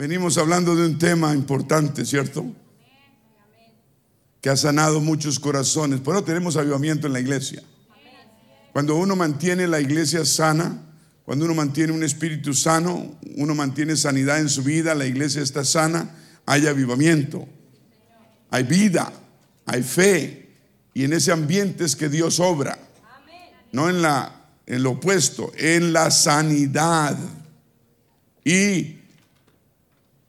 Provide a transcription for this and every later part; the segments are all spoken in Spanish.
Venimos hablando de un tema importante, ¿cierto? Que ha sanado muchos corazones. Por eso tenemos avivamiento en la iglesia. Cuando uno mantiene la iglesia sana, cuando uno mantiene un espíritu sano, uno mantiene sanidad en su vida, la iglesia está sana, hay avivamiento, hay vida, hay fe. Y en ese ambiente es que Dios obra. No en, la, en lo opuesto, en la sanidad. Y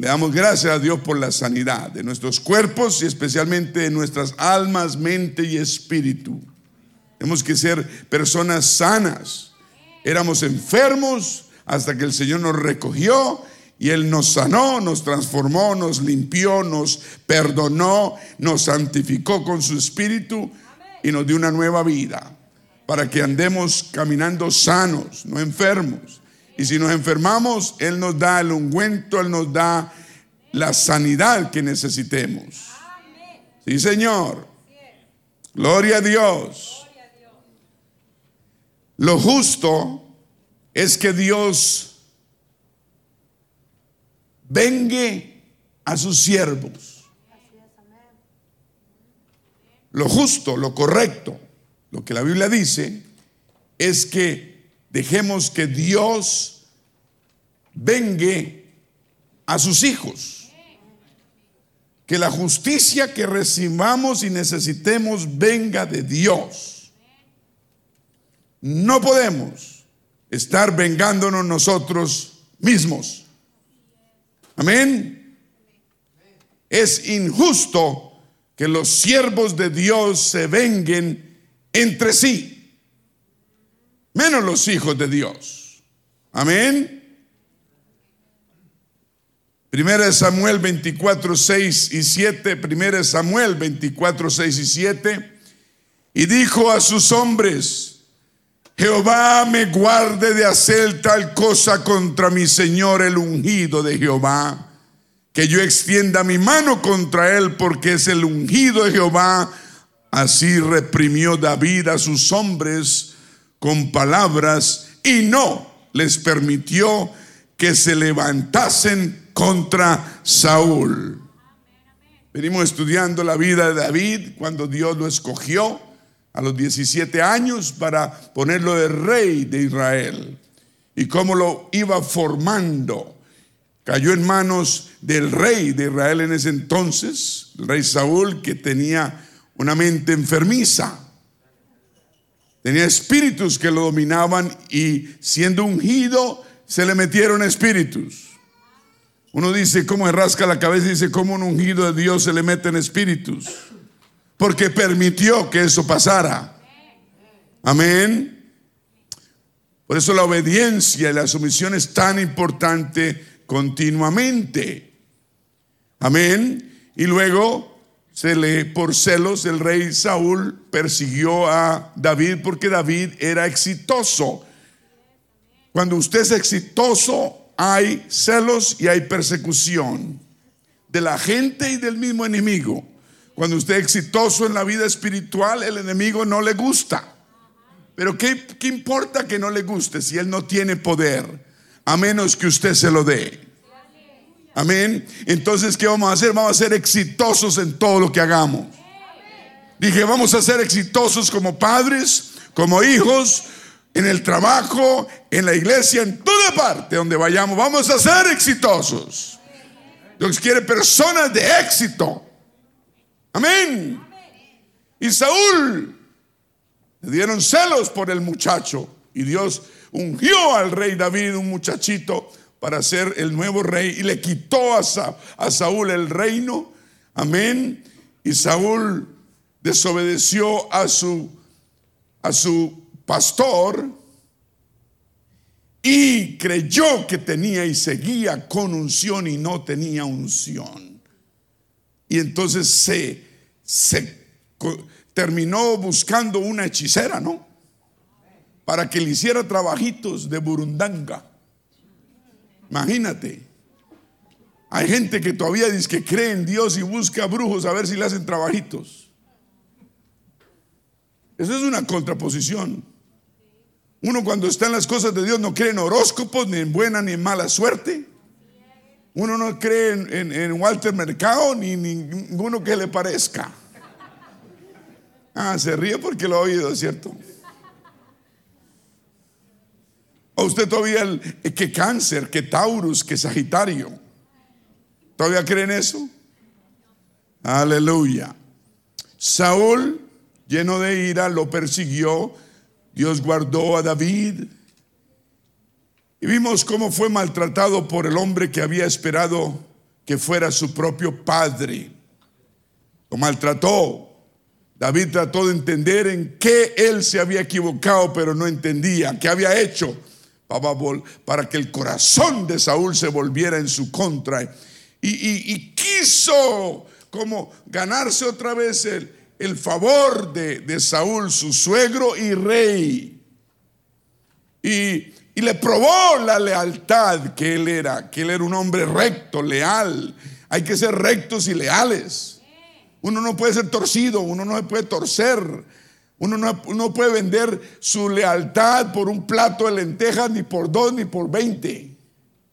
le damos gracias a Dios por la sanidad de nuestros cuerpos y especialmente de nuestras almas, mente y espíritu. Tenemos que ser personas sanas. Éramos enfermos hasta que el Señor nos recogió y Él nos sanó, nos transformó, nos limpió, nos perdonó, nos santificó con su espíritu y nos dio una nueva vida para que andemos caminando sanos, no enfermos. Y si nos enfermamos, Él nos da el ungüento, Él nos da la sanidad que necesitemos. Sí, Señor. Gloria a Dios. Lo justo es que Dios vengue a sus siervos. Lo justo, lo correcto, lo que la Biblia dice, es que Dejemos que Dios vengue a sus hijos. Que la justicia que recibamos y necesitemos venga de Dios. No podemos estar vengándonos nosotros mismos. Amén. Es injusto que los siervos de Dios se venguen entre sí menos los hijos de Dios. Amén. Primera de Samuel 24, 6 y 7. Primera de Samuel 24, 6 y 7. Y dijo a sus hombres, Jehová me guarde de hacer tal cosa contra mi Señor el ungido de Jehová, que yo extienda mi mano contra él porque es el ungido de Jehová. Así reprimió David a sus hombres con palabras y no les permitió que se levantasen contra Saúl. Venimos estudiando la vida de David cuando Dios lo escogió a los 17 años para ponerlo de rey de Israel y cómo lo iba formando. Cayó en manos del rey de Israel en ese entonces, el rey Saúl, que tenía una mente enfermiza. Tenía espíritus que lo dominaban y siendo ungido se le metieron espíritus. Uno dice, ¿cómo rasca la cabeza? Y dice, ¿cómo un ungido de Dios se le meten espíritus? Porque permitió que eso pasara. Amén. Por eso la obediencia y la sumisión es tan importante continuamente. Amén. Y luego se le, por celos, el rey Saúl persiguió a David porque David era exitoso. Cuando usted es exitoso, hay celos y hay persecución de la gente y del mismo enemigo. Cuando usted es exitoso en la vida espiritual, el enemigo no le gusta. Pero ¿qué, ¿qué, importa que no le guste si él no tiene poder? A menos que usted se lo dé. Amén. Entonces, ¿qué vamos a hacer? Vamos a ser exitosos en todo lo que hagamos. Dije, vamos a ser exitosos como padres, como hijos, en el trabajo, en la iglesia, en toda parte donde vayamos. Vamos a ser exitosos. Dios quiere personas de éxito. Amén. Y Saúl le dieron celos por el muchacho. Y Dios ungió al rey David, un muchachito para ser el nuevo rey y le quitó a, Saúl el reino. Amén. Y Saúl desobedeció a su, pastor y creyó que tenía y seguía con unción y no tenía unción. Y entonces se, se terminó buscando una hechicera, ¿no? Para que le hiciera trabajitos de burundanga. Imagínate. Hay gente que todavía dice que cree en Dios y busca brujos a ver si le hacen trabajitos. Eso es una contraposición. Uno cuando está en las cosas de Dios no cree en horóscopos, ni en buena ni en mala suerte. Uno no cree en, Walter Mercado ni ninguno que le parezca. Ah, se ríe porque lo ha oído, ¿cierto? O usted todavía, el, que cáncer, que Taurus, que Sagitario. ¿Todavía creen eso? Aleluya. Saúl, lleno de ira, lo persiguió. Dios guardó a David. Y vimos cómo fue maltratado por el hombre que había esperado que fuera su propio padre. Lo maltrató. David trató de entender en qué él se había equivocado, pero no entendía. ¿Qué había hecho? Para que el corazón de Saúl se volviera en su contra. Y, quiso como ganarse otra vez el, favor de, Saúl, su suegro y rey. Y y le probó la lealtad que él era, que él era un hombre recto, leal. Hay que ser rectos y leales. Uno no puede ser torcido, uno no puede torcer. Uno no, puede vender su lealtad por un plato de lentejas, ni por dos, ni por veinte.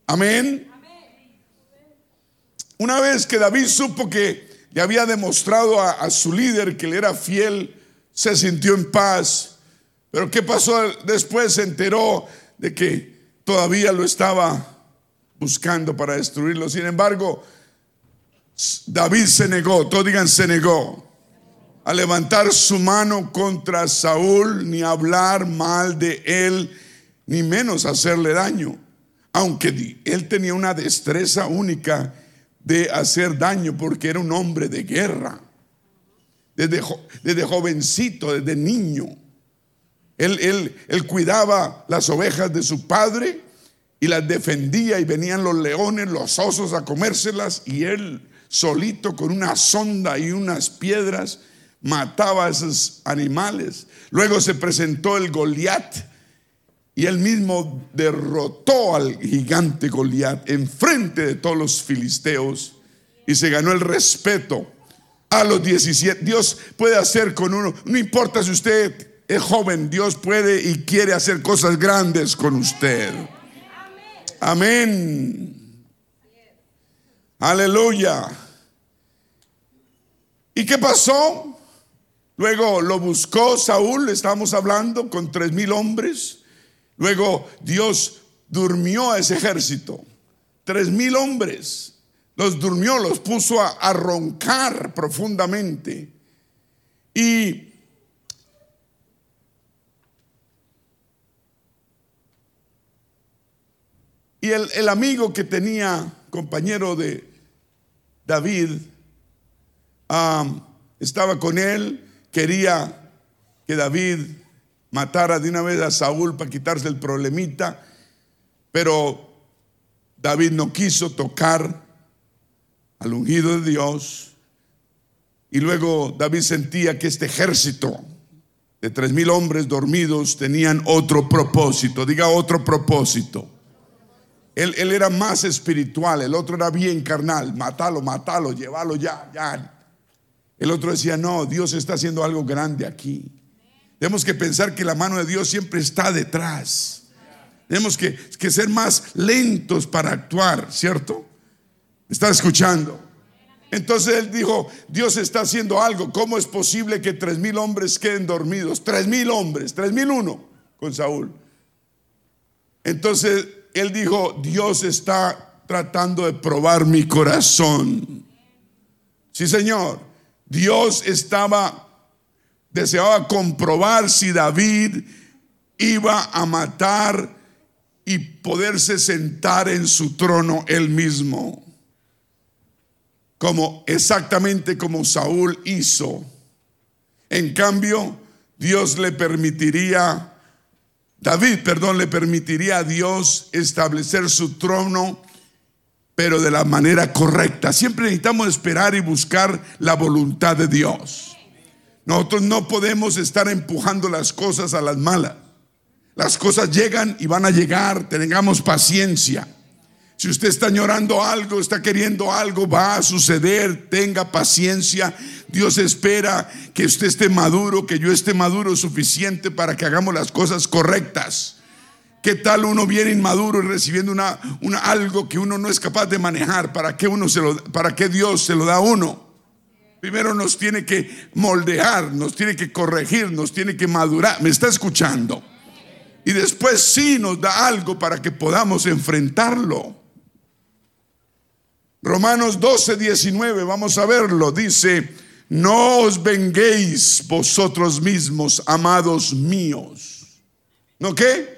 Amén. Una vez que David supo que le había demostrado a, a su líder que le era fiel, se sintió en paz. Pero ¿qué pasó después? Se enteró de que todavía lo estaba buscando para destruirlo. Sin embargo, David se negó, todos digan se negó, a levantar su mano contra Saúl, ni hablar mal de él, ni menos hacerle daño. Aunque él tenía una destreza única de hacer daño porque era un hombre de guerra. Desde, jovencito, desde niño. Él, cuidaba las ovejas de su padre y las defendía y venían los leones, los osos a comérselas y él solito con una sonda y unas piedras mataba a esos animales. Luego se presentó el Goliat y él mismo derrotó al gigante Goliat enfrente de todos los filisteos y se ganó el respeto a los 17. Dios puede hacer con uno, no importa si usted es joven, Dios puede y quiere hacer cosas grandes con usted. Amén. Aleluya. ¿Y qué pasó? Luego lo buscó Saúl, estamos hablando, con tres mil hombres. Luego Dios durmió a ese ejército. Tres mil hombres. Los durmió, los puso a, roncar profundamente. Y Y el, amigo que tenía, compañero de David, estaba con él, quería que David matara de una vez a Saúl para quitarse el problemita, pero David no quiso tocar al ungido de Dios. Y luego David sentía que este ejército de tres mil hombres dormidos tenían otro propósito, diga otro propósito. Él, era más espiritual, el otro era bien carnal, matalo, matalo, llévalo ya, ya. El otro decía, no, Dios está haciendo algo grande aquí. Tenemos que pensar que la mano de Dios siempre está detrás. Tenemos que, que ser más lentos para actuar, ¿cierto? ¿Está escuchando? Entonces él dijo, Dios está haciendo algo. ¿Cómo es posible que tres mil hombres queden dormidos? Tres mil hombres, tres mil uno con Saúl. Entonces él dijo, Dios está tratando de probar mi corazón. Sí, Señor. Dios estaba, deseaba comprobar si David iba a matar y poderse sentar en su trono él mismo. Como exactamente como Saúl hizo. En cambio, Dios le permitiría David, perdón, le permitiría a Dios establecer su trono, pero de la manera correcta. Siempre necesitamos esperar y buscar la voluntad de Dios. Nosotros no podemos estar empujando las cosas a las malas. Las cosas llegan y van a llegar, tengamos paciencia. Si usted está llorando algo, está queriendo algo, va a suceder, tenga paciencia. Dios espera que usted esté maduro, que yo esté maduro suficiente para que hagamos las cosas correctas. ¿Qué tal uno viene inmaduro y recibiendo una, algo que uno no es capaz de manejar? ¿Para qué, uno se lo, ¿Para qué Dios se lo da a uno? Primero nos tiene que moldear, nos tiene que corregir, nos tiene que madurar. ¿Me está escuchando? Y después sí nos da algo para que podamos enfrentarlo. Romanos 12, 19, vamos a verlo. Dice, no os venguéis vosotros mismos, amados míos. ¿No qué?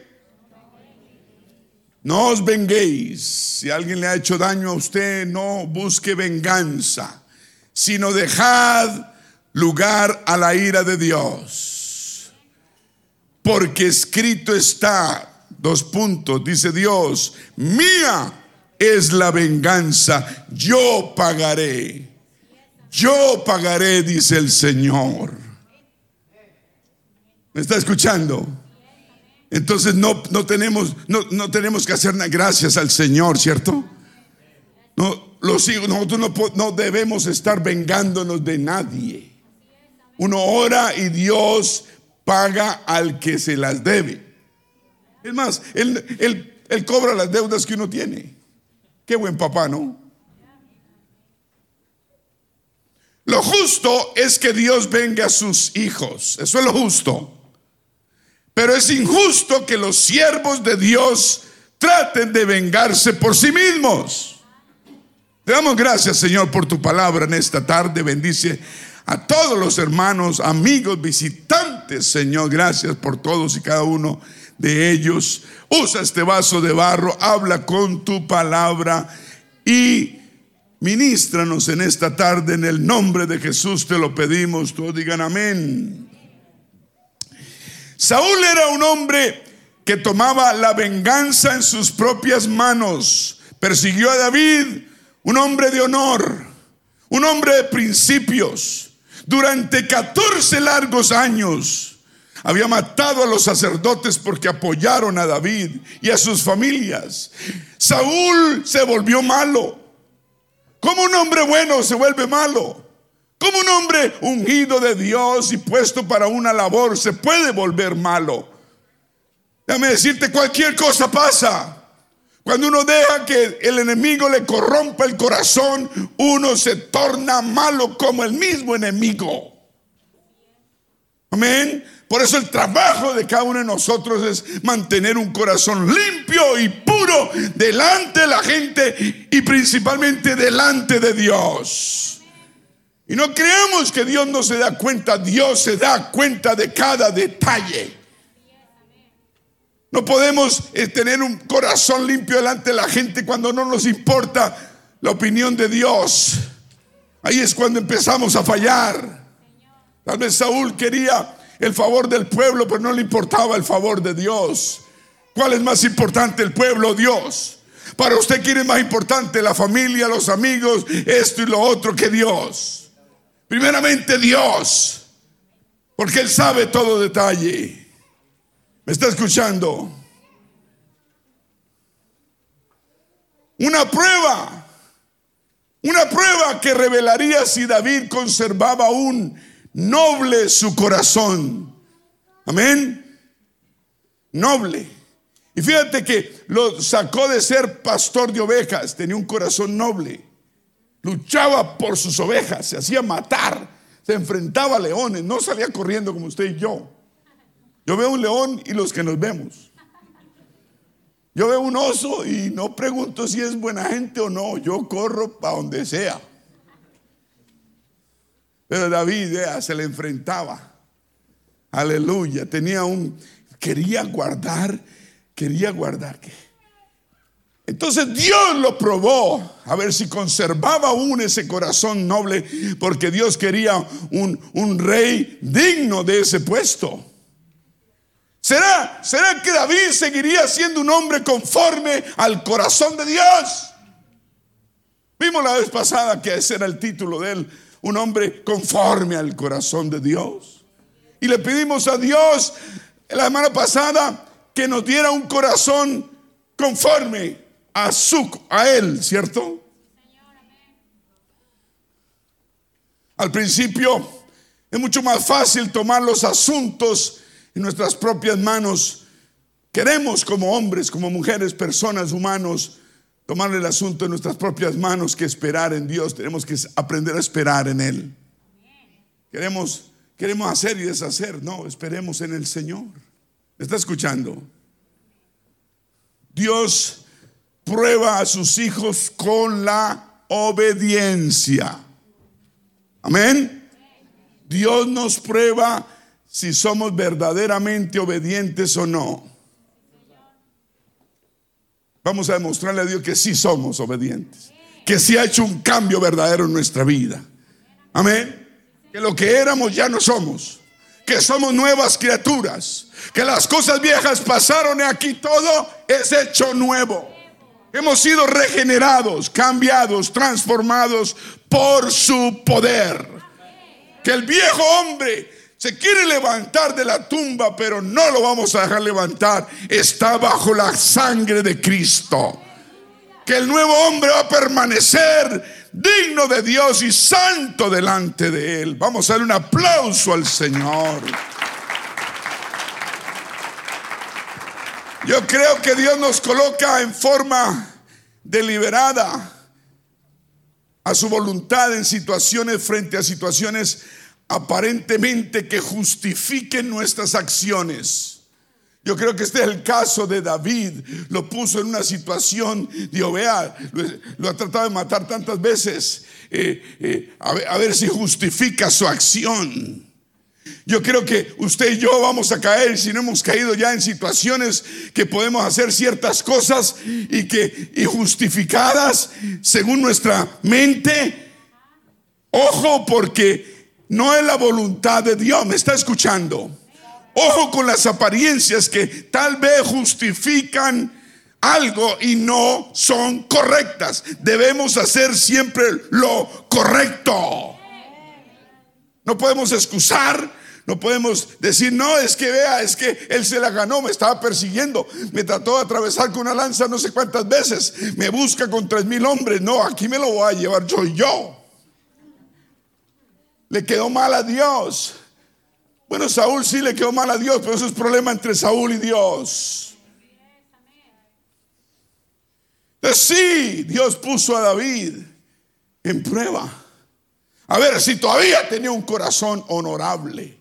No os venguéis. Si alguien le ha hecho daño a usted, no busque venganza, sino dejad lugar a la ira de Dios. Porque escrito está, dos puntos, dice Dios, mía es la venganza, yo pagaré. Yo pagaré, dice el Señor. ¿Me está escuchando? Entonces no, no, tenemos, no, no tenemos que hacer gracias al Señor, ¿cierto? No, los hijos, nosotros no, no debemos estar vengándonos de nadie. Uno ora y Dios paga al que se las debe. Es más, él, él cobra las deudas que uno tiene. Qué buen papá, ¿no? Lo justo es que Dios venga a sus hijos. Eso es lo justo. Pero es injusto que los siervos de Dios traten de vengarse por sí mismos. Te damos gracias, Señor, por tu palabra en esta tarde. Bendice a todos los hermanos, amigos, visitantes, Señor. Gracias por todos y cada uno de ellos. Usa este vaso de barro, habla con tu palabra y ministranos en esta tarde. En el nombre de Jesús te lo pedimos. Todos digan amén. Saúl era un hombre que tomaba la venganza en sus propias manos. Persiguió a David, un hombre de honor, un hombre de principios. Durante 14 largos años había matado a los sacerdotes porque apoyaron a David y a sus familias. Saúl se volvió malo. ¿Cómo un hombre bueno se vuelve malo? Como un hombre ungido de Dios y puesto para una labor se puede volver malo. Déjame decirte, cualquier cosa pasa. Cuando uno deja que el enemigo le corrompa el corazón, uno se torna malo como el mismo enemigo. Amén. Por eso el trabajo de cada uno de nosotros es mantener un corazón limpio y puro delante de la gente y principalmente delante de Dios. Y no creemos que Dios no se da cuenta, Dios se da cuenta de cada detalle. No podemos eh, tener un corazón limpio delante de la gente cuando no nos importa la opinión de Dios. Ahí es cuando empezamos a fallar. Tal vez Saúl quería el favor del pueblo, pero no le importaba el favor de Dios. ¿Cuál es más importante, el pueblo o Dios? Para usted, ¿quién es más importante? La familia, los amigos, esto y lo otro que Dios. Primeramente Dios, porque Él sabe todo detalle. ¿Me está escuchando? Una prueba, una prueba que revelaría si David conservaba aún noble su corazón. Amén. Noble. Y fíjate que lo sacó de ser pastor de ovejas, tenía un corazón noble luchaba por sus ovejas, se hacía matar, se enfrentaba a leones, no salía corriendo como usted y yo. Yo veo un león y los que nos vemos. Yo veo un oso y no pregunto si es buena gente o no, yo corro para donde sea. Pero David se le enfrentaba. Aleluya, tenía un, quería guardar, quería guardar. ¿qué? Entonces Dios lo probó a ver si conservaba aún ese corazón noble, porque Dios quería un, un rey digno de ese puesto. ¿Será, ¿Será que David seguiría siendo un hombre conforme al corazón de Dios? Vimos la vez pasada que ese era el título de él, un hombre conforme al corazón de Dios. Y le pedimos a Dios la semana pasada que nos diera un corazón conforme a su, a él, ¿cierto? Al principio es mucho más fácil tomar los asuntos en nuestras propias manos queremos como hombres, como mujeres, personas, humanos, tomar el asunto en nuestras propias manos que esperar en Dios. Tenemos que aprender a esperar en Él. Queremos, queremos hacer y deshacer. No, esperemos en el Señor. está escuchando? Dios prueba a sus hijos con la obediencia. Amén. Dios nos prueba si somos verdaderamente obedientes o no. Vamos a demostrarle a Dios que sí somos obedientes, que sí ha hecho un cambio verdadero en nuestra vida. Amén. Que lo que éramos ya no somos, que somos nuevas criaturas, que las cosas viejas pasaron y aquí todo es hecho nuevo. Hemos sido regenerados, cambiados, transformados por su poder. Que el viejo hombre se quiere levantar de la tumba, pero no lo vamos a dejar levantar. Está bajo la sangre de Cristo. Que el nuevo hombre va a permanecer digno de Dios y santo delante de Él. Vamos a dar un aplauso al Señor. Yo creo que Dios nos coloca en forma deliberada a su voluntad en situaciones frente a situaciones aparentemente que justifiquen nuestras acciones. Yo creo que este es el caso de David. Lo puso en una situación de ovea. Lo, ha tratado de matar tantas veces. Eh, eh, a ver si justifica su acción. Yo creo que usted y yo vamos a caer, si no hemos caído ya en situaciones que podemos hacer ciertas cosas y que justificadas según nuestra mente. Ojo porque no es la voluntad de Dios. ¿Me está escuchando? Ojo con las apariencias que tal vez justifican algo y no son correctas. Debemos hacer siempre lo correcto. No podemos excusar, no podemos decir, no, es que vea, es que él se la ganó, me estaba persiguiendo, me trató de atravesar con una lanza no sé cuántas veces, me busca con tres mil hombres. No, aquí me lo voy a llevar, soy yo le quedó mal a Dios. Bueno, Saúl sí le quedó mal a Dios, pero eso es problema entre Saúl y Dios. Sí, Dios puso a David en prueba. A ver si todavía tenía un corazón honorable.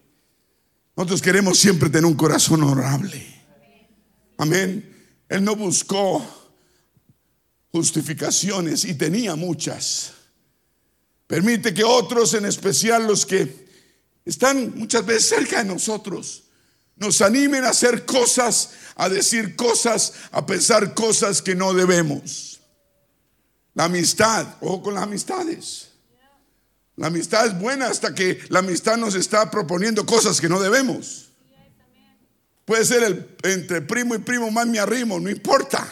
Nosotros queremos siempre tener un corazón honorable. Amén. Él no buscó justificaciones y tenía muchas. Permite que otros, en especial los que están muchas veces cerca de nosotros, nos animen a hacer cosas, a decir cosas, a pensar cosas que no debemos. La amistad, ojo con las amistades. La amistad es buena hasta que la amistad nos está proponiendo cosas que no debemos. Puede ser el, entre primo y primo más me arrimo, no importa.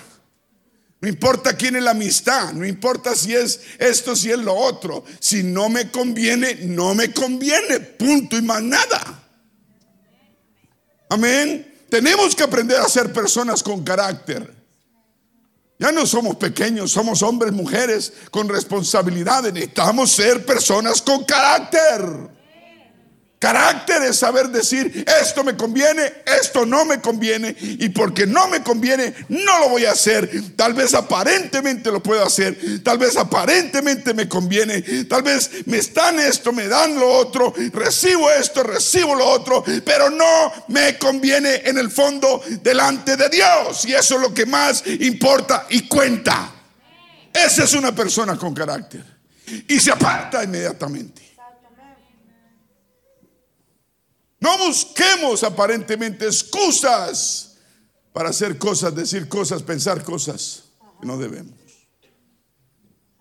No importa quién es la amistad, no importa si es esto, si es lo otro. Si no me conviene, no me conviene. Punto y más nada. Amén. Tenemos que aprender a ser personas con carácter. Ya no somos pequeños, somos hombres, mujeres con responsabilidades. Necesitamos ser personas con carácter. Carácter es saber decir, esto me conviene, esto no me conviene, y porque no me conviene, no lo voy a hacer. Tal vez aparentemente lo puedo hacer, tal vez aparentemente me conviene, tal vez me están esto, me dan lo otro, recibo esto, recibo lo otro, pero no me conviene en el fondo delante de Dios, y eso es lo que más importa y cuenta. Esa es una persona con carácter, y se aparta inmediatamente. No busquemos aparentemente excusas para hacer cosas, decir cosas, pensar cosas que no debemos.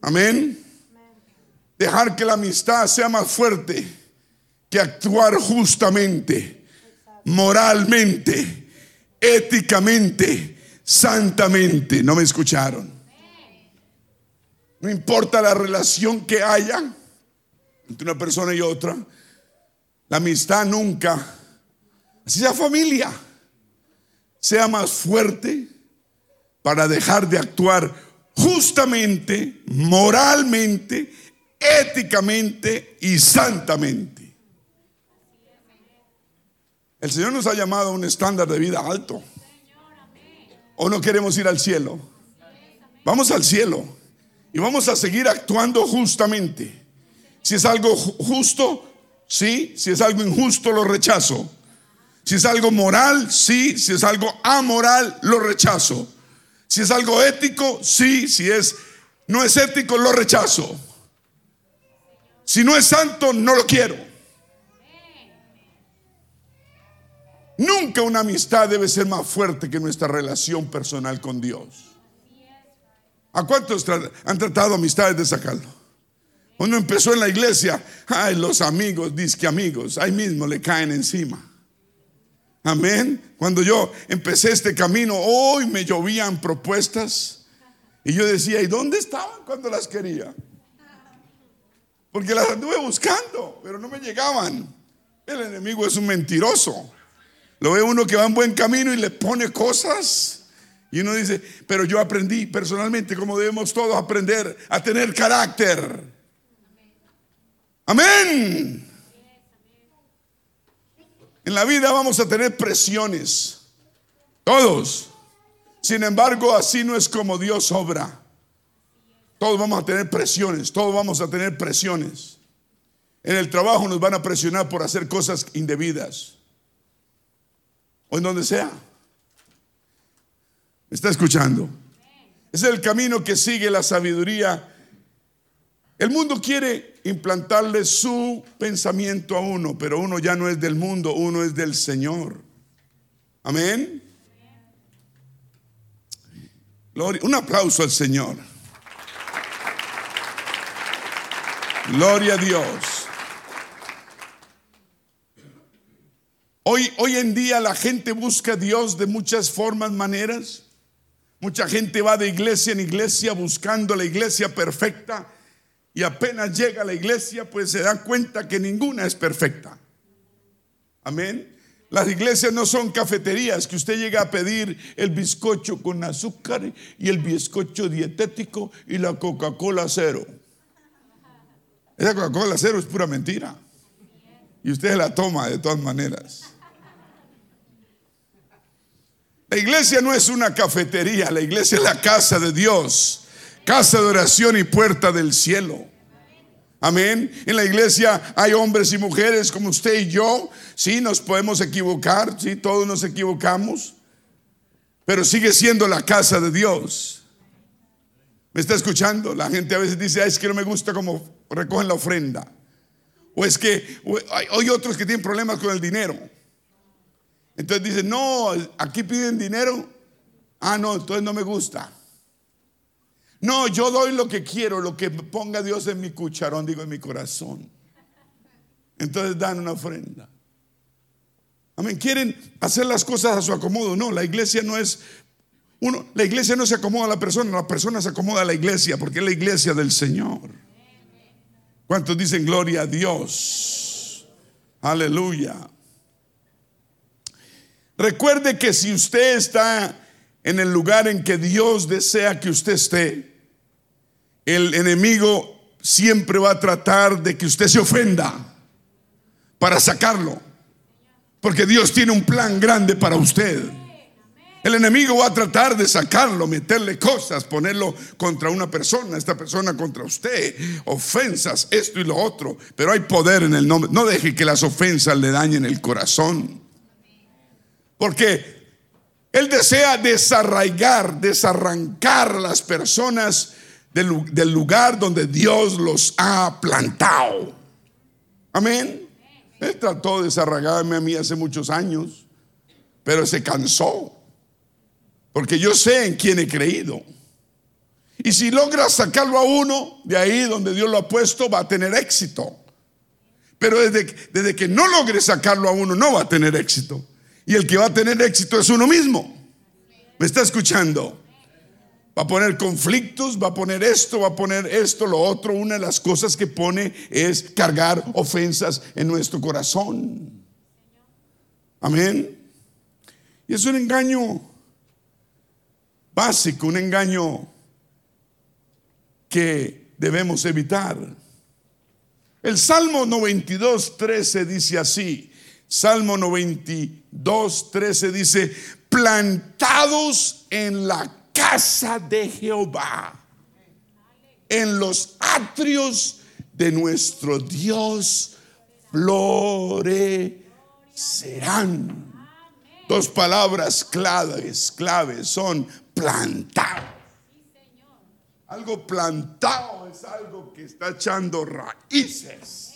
Amén. Dejar que la amistad sea más fuerte que actuar justamente, moralmente, éticamente, santamente. ¿No me escucharon? No importa la relación que haya entre una persona y otra, la amistad nunca, así sea familia, sea más fuerte para dejar de actuar justamente, moralmente, éticamente y santamente. El Señor nos ha llamado a un estándar de vida alto. ¿O no queremos ir al cielo? Vamos al cielo y vamos a seguir actuando justamente. Si es algo justo, sí. Si es algo injusto, lo rechazo. Si es algo moral, sí. Si es algo amoral, lo rechazo. Si es algo ético, sí. Si es no es ético, lo rechazo. Si no es santo, no lo quiero. Nunca una amistad debe ser más fuerte que nuestra relación personal con Dios. ¿A cuántos han tratado amistades de sacarlo? Cuando empezó en la iglesia, ay, los amigos, disque amigos, ahí mismo le caen encima. Amén. Cuando yo empecé este camino, hoy me llovían propuestas. Y yo decía, ¿y dónde estaban cuando las quería? Porque las anduve buscando, pero no me llegaban. El enemigo es un mentiroso. Lo ve uno que va en buen camino y le pone cosas. Y uno dice, pero yo aprendí personalmente como debemos todos aprender a tener carácter. Amén. En la vida vamos a tener presiones. Todos. Sin embargo, así no es como Dios obra. Todos vamos a tener presiones. Todos vamos a tener presiones. En el trabajo nos van a presionar por hacer cosas indebidas o en donde sea. ¿Me está escuchando? Es el camino que sigue la sabiduría. El mundo quiere implantarle su pensamiento a uno, pero uno ya no es del mundo, uno es del Señor. Amén. Gloria, un aplauso al Señor. Gloria a Dios. Hoy, hoy en día la gente busca a Dios de muchas formas, maneras. Mucha gente va de iglesia en iglesia buscando la iglesia perfecta y apenas llega a la iglesia pues se da cuenta que ninguna es perfecta. Amén. Las iglesias no son cafeterías que usted llega a pedir el bizcocho con azúcar y el bizcocho dietético y la Coca-Cola cero. Esa Coca-Cola cero es pura mentira. Y usted la toma de todas maneras. La iglesia no es una cafetería, la iglesia es la casa de Dios, casa de oración y puerta del cielo. Amén. En la iglesia hay hombres y mujeres como usted y yo. Sí, nos podemos equivocar, sí, todos nos equivocamos, pero sigue siendo la casa de Dios. ¿Me está escuchando? La gente a veces dice, es que no me gusta cómo recogen la ofrenda. O es que hay otros que tienen problemas con el dinero. Entonces dice, no, aquí piden dinero. Ah, no, entonces no me gusta. No, yo doy lo que quiero, lo que ponga Dios en mi cucharón, digo, en mi corazón. Entonces dan una ofrenda. Amén. Quieren hacer las cosas a su acomodo. No, la iglesia no es uno, la iglesia no se acomoda a la persona, la persona se acomoda a la iglesia porque es la iglesia del Señor. ¿Cuántos dicen gloria a Dios? Aleluya. Recuerde que si usted está en el lugar en que Dios desea que usted esté, el enemigo siempre va a tratar de que usted se ofenda para sacarlo. Porque Dios tiene un plan grande para usted. El enemigo va a tratar de sacarlo, meterle cosas, ponerlo contra una persona, esta persona contra usted, ofensas, esto y lo otro. Pero hay poder en el nombre. No deje que las ofensas le dañen el corazón. Porque Él desea desarraigar, desarrancar a las personas del, lugar donde Dios los ha plantado. Amén. Él trató de desarraigarme a mí hace muchos años, pero se cansó. Porque yo sé en quién he creído. Y si logra sacarlo a uno de ahí donde Dios lo ha puesto, va a tener éxito. Pero desde, desde que no logre sacarlo a uno, no va a tener éxito. Y el que va a tener éxito es uno mismo. ¿Me está escuchando? Va a poner conflictos, va a poner esto, va a poner esto, lo otro. Una de las cosas que pone es cargar ofensas en nuestro corazón. Amén. Y es un engaño básico, un engaño que debemos evitar. El Salmo 92, 13 dice así, Salmo 92, 13 dice, plantados en la casa de Jehová, en los atrios de nuestro Dios, florecerán. Dos palabras claves, claves son plantar. Algo plantado es algo que está echando raíces.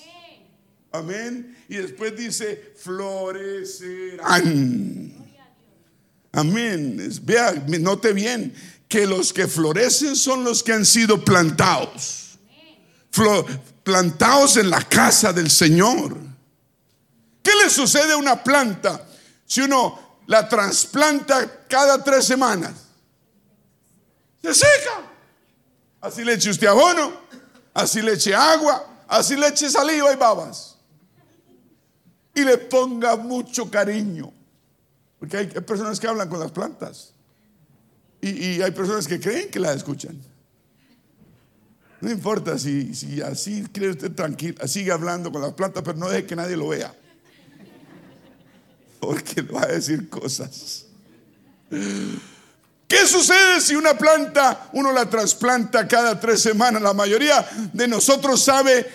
Amén. Y después dice, florecerán. Amén. Vea, note bien que los que florecen son los que han sido plantados. plantados en la casa del Señor. ¿Qué le sucede a una planta si uno la trasplanta cada tres semanas? Se seca. Así le eche usted abono, así le eche agua, así le eche saliva y babas. Y le ponga mucho cariño. Porque hay personas que hablan con las plantas. Y, hay personas que creen que las escuchan. No importa si, así cree usted tranquilo, sigue hablando con las plantas, pero no deje que nadie lo vea. Porque va a decir cosas. ¿Qué sucede si una planta uno la trasplanta cada tres semanas? La mayoría de nosotros sabe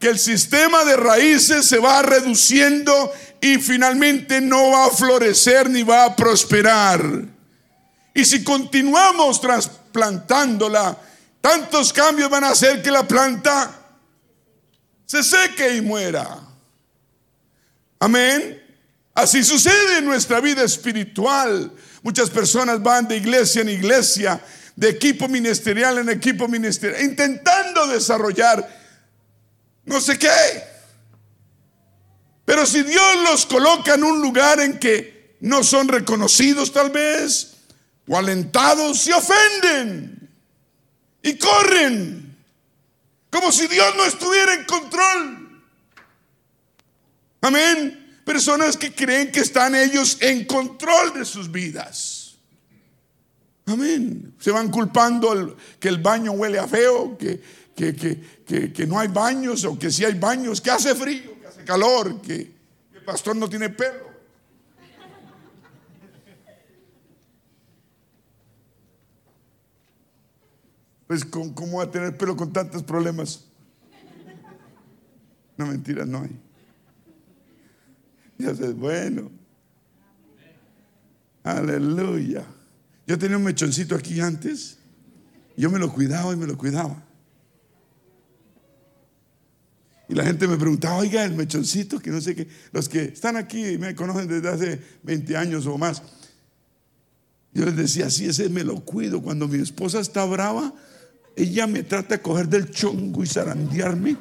que el sistema de raíces se va reduciendo y finalmente no va a florecer ni va a prosperar. Y si continuamos trasplantándola, tantos cambios van a hacer que la planta se seque y muera. Amén. Así sucede en nuestra vida espiritual. Muchas personas van de iglesia en iglesia, de equipo ministerial en equipo ministerial, intentando desarrollar no sé qué. Pero si Dios los coloca en un lugar en que no son reconocidos tal vez, o alentados, se ofenden y corren, como si Dios no estuviera en control. Amén personas que creen que están ellos en control de sus vidas. Amén. Se van culpando que el baño huele a feo, que, que, no hay baños o que si hay baños, que hace frío, que hace calor, que el pastor no tiene pelo. Pues ¿cómo va a tener pelo con tantos problemas? No, mentira, no hay. Dios es bueno. Aleluya. Yo tenía un mechoncito aquí antes. Yo me lo cuidaba y me lo cuidaba. Y la gente me preguntaba, oiga, el mechoncito, que no sé qué. Los que están aquí y me conocen desde hace 20 años o más. Yo les decía, sí, ese me lo cuido. Cuando mi esposa está brava, ella me trata de coger del chongo y zarandearme.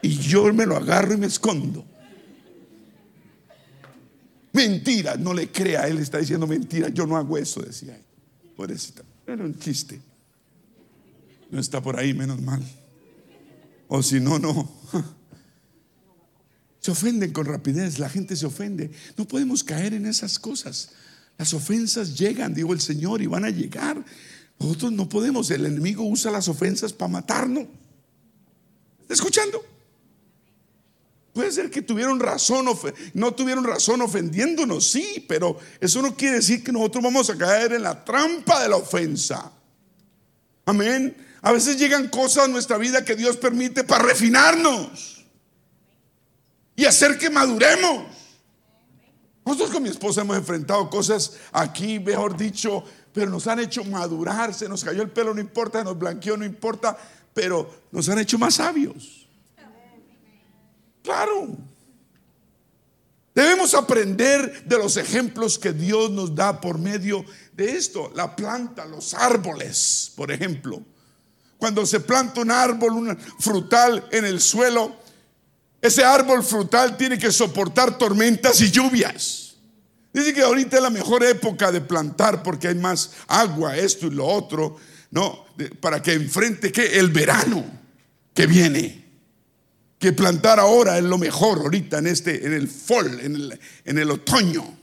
Y yo me lo agarro y me escondo. Mentira, no le crea, él está diciendo mentira, yo no hago eso, decía él. Pobrecita, era un chiste. No está por ahí, menos mal. O si no, no. Se ofenden con rapidez, la gente se ofende. No podemos caer en esas cosas. Las ofensas llegan, dijo el Señor, y van a llegar. Nosotros no podemos, el enemigo usa las ofensas para matarnos. ¿Está escuchando? Puede ser que tuvieron razón, no tuvieron razón ofendiéndonos, sí, pero eso no quiere decir que nosotros vamos a caer en la trampa de la ofensa. Amén. A veces llegan cosas a nuestra vida que Dios permite para refinarnos y hacer que maduremos. Nosotros con mi esposa hemos enfrentado cosas aquí, mejor dicho, pero nos han hecho madurar, se nos cayó el pelo, no importa, nos blanqueó, no importa, pero nos han hecho más sabios. Claro. Debemos aprender de los ejemplos que Dios nos da por medio de esto. La planta, los árboles, por ejemplo. Cuando se planta un árbol un frutal en el suelo, ese árbol frutal tiene que soportar tormentas y lluvias. Dice que ahorita es la mejor época de plantar porque hay más agua, esto y lo otro, ¿no? para que enfrente que el verano que viene que plantar ahora es lo mejor ahorita en este, en el fall, en el, en el otoño.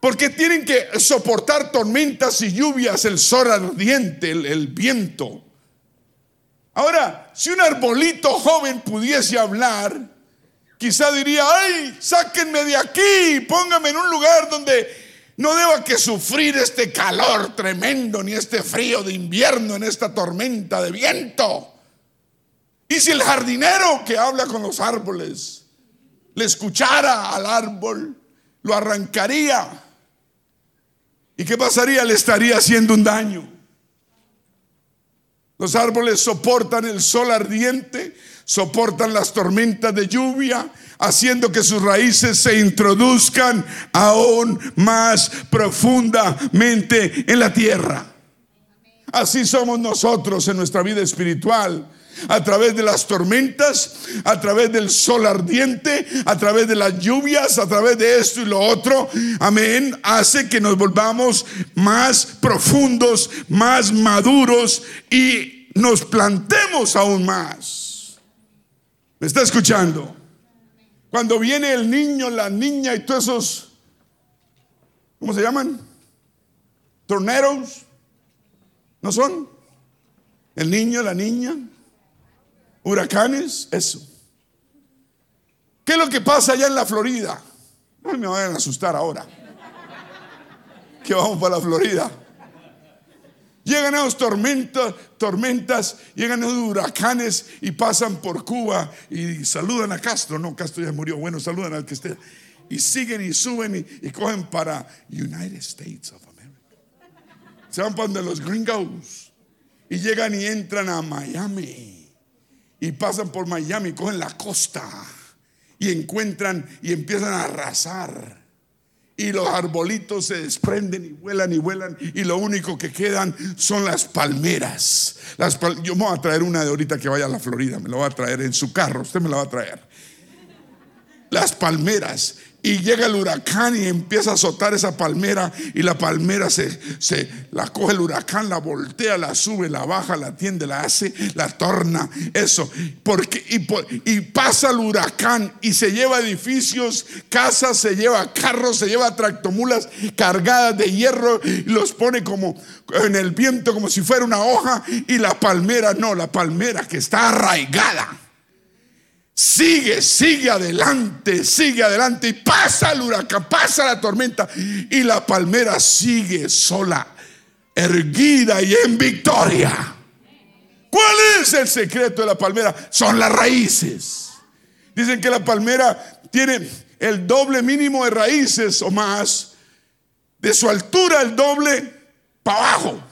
Porque tienen que soportar tormentas y lluvias, el sol ardiente, el, el viento. Ahora, si un arbolito joven pudiese hablar, quizá diría, ay, sáquenme de aquí, pónganme en un lugar donde No deba que sufrir este calor tremendo ni este frío de invierno en esta tormenta de viento. Y si el jardinero que habla con los árboles le escuchara al árbol, lo arrancaría. ¿Y qué pasaría? Le estaría haciendo un daño. Los árboles soportan el sol ardiente, soportan las tormentas de lluvia, haciendo que sus raíces se introduzcan aún más profundamente en la tierra. Así somos nosotros en nuestra vida espiritual a través de las tormentas, a través del sol ardiente, a través de las lluvias, a través de esto y lo otro, amén, hace que nos volvamos más profundos, más maduros y nos plantemos aún más. ¿Me está escuchando? Cuando viene el niño, la niña y todos esos, ¿cómo se llaman? Torneros, ¿no son? El niño, la niña, huracanes, eso. ¿Qué es lo que pasa allá en la Florida? No me vayan a asustar ahora. Que vamos para la Florida. Llegan esos tormentas, tormentas, llegan esos huracanes y pasan por Cuba y saludan a Castro. No, Castro ya murió. Bueno, saludan al que esté. Y siguen y suben y, y cogen para United States of America. Se van para donde los gringos. Y llegan y entran a Miami y pasan por Miami, cogen la costa y encuentran y empiezan a arrasar. Y los arbolitos se desprenden y vuelan y vuelan y lo único que quedan son las palmeras. Las Yo me voy a traer una de ahorita que vaya a la Florida, me lo va a traer en su carro, usted me la va a traer. Las palmeras y llega el huracán y empieza a azotar esa palmera y la palmera se, se, la coge el huracán, la voltea, la sube, la baja, la tiende, la hace, la torna, eso. Porque, y, y pasa el huracán y se lleva edificios, casas, se lleva carros, se lleva tractomulas cargadas de hierro y los pone como en el viento como si fuera una hoja y la palmera no, la palmera que está arraigada Sigue, sigue adelante, sigue adelante y pasa el huracán, pasa la tormenta y la palmera sigue sola, erguida y en victoria. ¿Cuál es el secreto de la palmera? Son las raíces. Dicen que la palmera tiene el doble mínimo de raíces o más, de su altura el doble para abajo,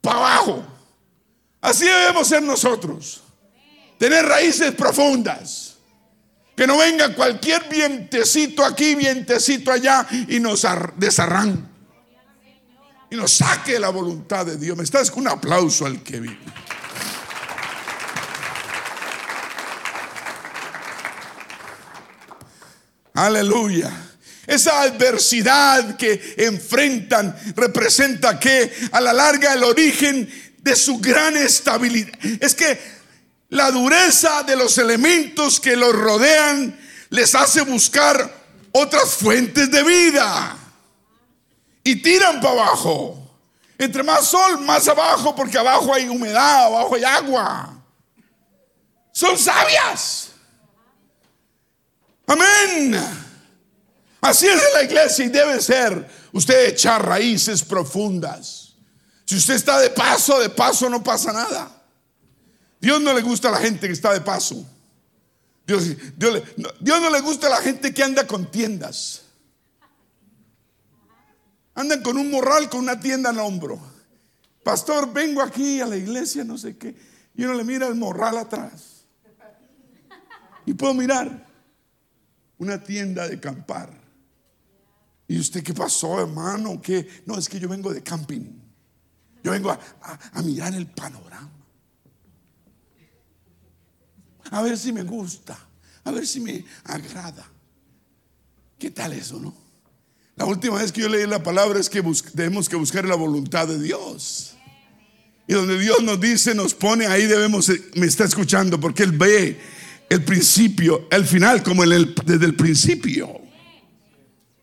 para abajo. Así debemos ser nosotros tener raíces profundas. Que no venga cualquier vientecito aquí, vientecito allá y nos desarranque. Y nos saque la voluntad de Dios. Me estás con un aplauso al que vive. Aleluya. Esa adversidad que enfrentan representa que a la larga el origen de su gran estabilidad. Es que la dureza de los elementos que los rodean les hace buscar otras fuentes de vida. Y tiran para abajo. Entre más sol, más abajo, porque abajo hay humedad, abajo hay agua. Son sabias. Amén. Así es la iglesia y debe ser usted echar raíces profundas. Si usted está de paso, de paso no pasa nada. Dios no le gusta a la gente que está de paso. Dios, no, le gusta a la gente que anda con tiendas. Andan con un morral, con una tienda el hombro. Pastor, vengo aquí a la iglesia, no sé qué. Y uno le mira el morral atrás. Y puedo mirar una tienda de campar. ¿Y usted qué pasó, hermano? ¿Qué? No, es que yo vengo de camping. Yo vengo a mirar el panorama a ver si me gusta, a ver si me agrada. ¿Qué tal eso, no? La última vez que yo leí la palabra es que debemos que buscar la voluntad de Dios. Y donde Dios nos dice, nos pone, ahí debemos, me está escuchando, porque Él ve el principio, el final, como el, desde el principio.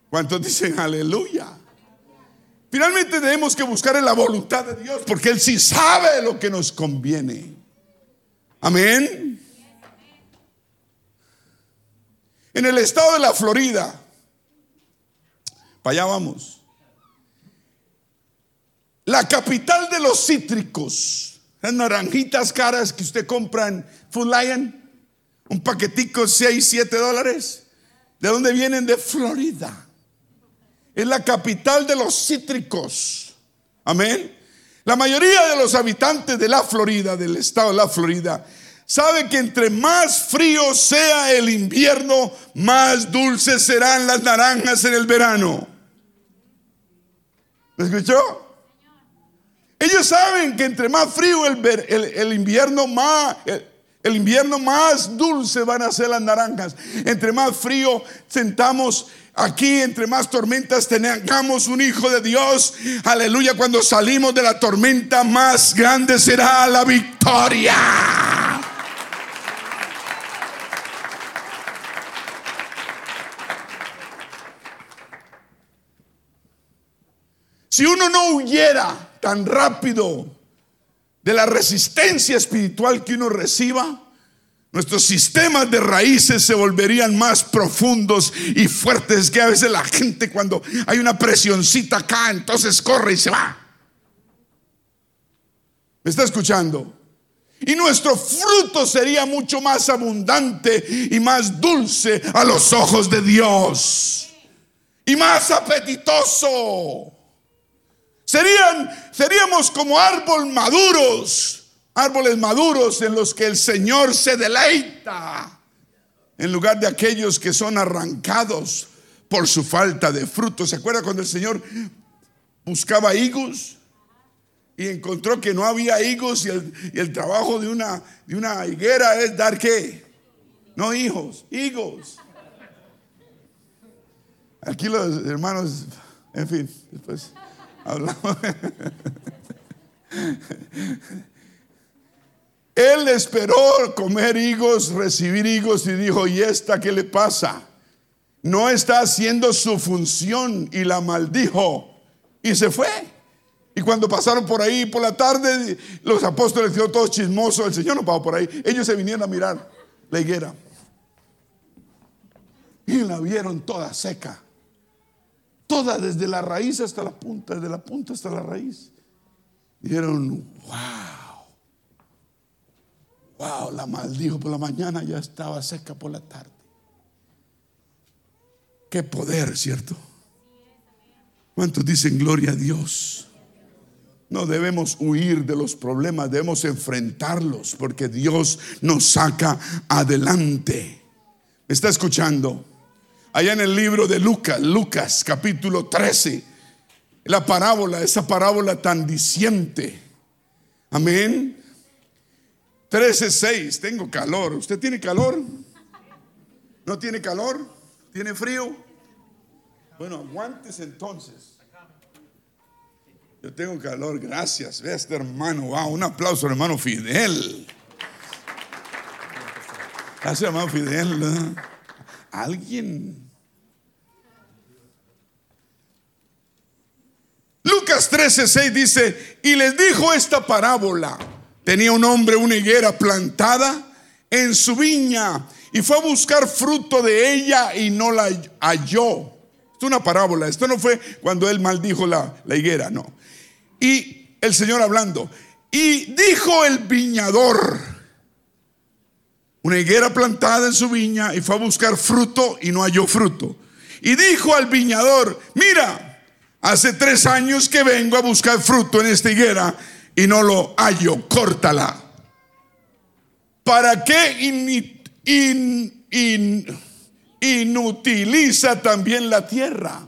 ¿Cuántos dicen aleluya? Finalmente tenemos que buscar en la voluntad de Dios, porque Él sí sabe lo que nos conviene. Amén. En el estado de la Florida, Para allá vamos. La capital de los cítricos. Las naranjitas caras que usted compra en Food Lion. Un paquetico 6, 7 dólares. ¿De dónde vienen? De Florida. Es la capital de los cítricos. Amén. La mayoría de los habitantes de la Florida, del estado de la Florida, sabe que entre más frío sea el invierno, más dulces serán las naranjas en el verano. ¿Me escuchó? Ellos saben que entre más frío el, el invierno, más, el invierno más dulce van a ser las naranjas. Entre más frío sentamos aquí, entre más tormentas tengamos un hijo de Dios. Aleluya, cuando salimos de la tormenta más grande será la victoria. Si uno no huyera tan rápido de la resistencia espiritual que uno reciba, nuestros sistemas de raíces se volverían más profundos y fuertes que a veces la gente cuando hay una presioncita acá, entonces corre y se va. ¿Me está escuchando? Y nuestro fruto sería mucho más abundante y más dulce a los ojos de Dios. Y más apetitoso. Serían, seríamos como árboles maduros, árboles maduros en los que el Señor se deleita, en lugar de aquellos que son arrancados por su falta de fruto. ¿Se acuerda cuando el Señor buscaba higos? Y encontró que no había higos y el, trabajo de una, de una higuera es dar qué? No hijos, higos. Aquí los hermanos, en fin, después. Él esperó comer higos, recibir higos y dijo, ¿y esta qué le pasa? No está haciendo su función y la maldijo y se fue. Y cuando pasaron por ahí por la tarde, los apóstoles quedó todos chismosos, el Señor no pasó por ahí, ellos se vinieron a mirar la higuera y la vieron toda seca. Toda desde la raíz hasta la punta, desde la punta hasta la raíz. Dijeron, wow. Wow, la maldijo por la mañana, ya estaba seca por la tarde. Qué poder, ¿cierto? ¿Cuántos dicen gloria a Dios? No debemos huir de los problemas, debemos enfrentarlos porque Dios nos saca adelante. ¿Me está escuchando? Allá en el libro de Lucas, Lucas capítulo 13, la parábola, esa parábola tan diciente. Amén. 13:6, tengo calor. ¿Usted tiene calor? ¿No tiene calor? ¿Tiene frío? Bueno, aguantes entonces. Yo tengo calor, gracias. Ve a este hermano, wow, un aplauso al hermano Fidel. Gracias, hermano Fidel. Alguien Lucas 13:6 dice, y les dijo esta parábola. Tenía un hombre una higuera plantada en su viña y fue a buscar fruto de ella y no la halló. Es una parábola, esto no fue cuando él maldijo la, la higuera, no. Y el Señor hablando, y dijo el viñador, una higuera plantada en su viña y fue a buscar fruto y no halló fruto. Y dijo al viñador, mira, Hace tres años que vengo a buscar fruto en esta higuera y no lo hallo, córtala. ¿Para qué inutiliza también la tierra?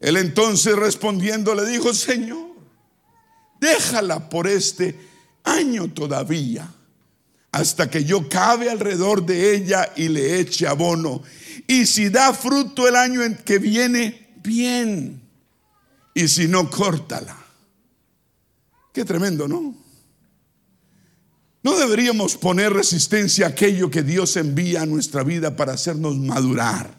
Él entonces respondiendo le dijo, Señor, déjala por este año todavía, hasta que yo cabe alrededor de ella y le eche abono. Y si da fruto el año en que viene, bien. Y si no, córtala. Qué tremendo, ¿no? No deberíamos poner resistencia a aquello que Dios envía a nuestra vida para hacernos madurar.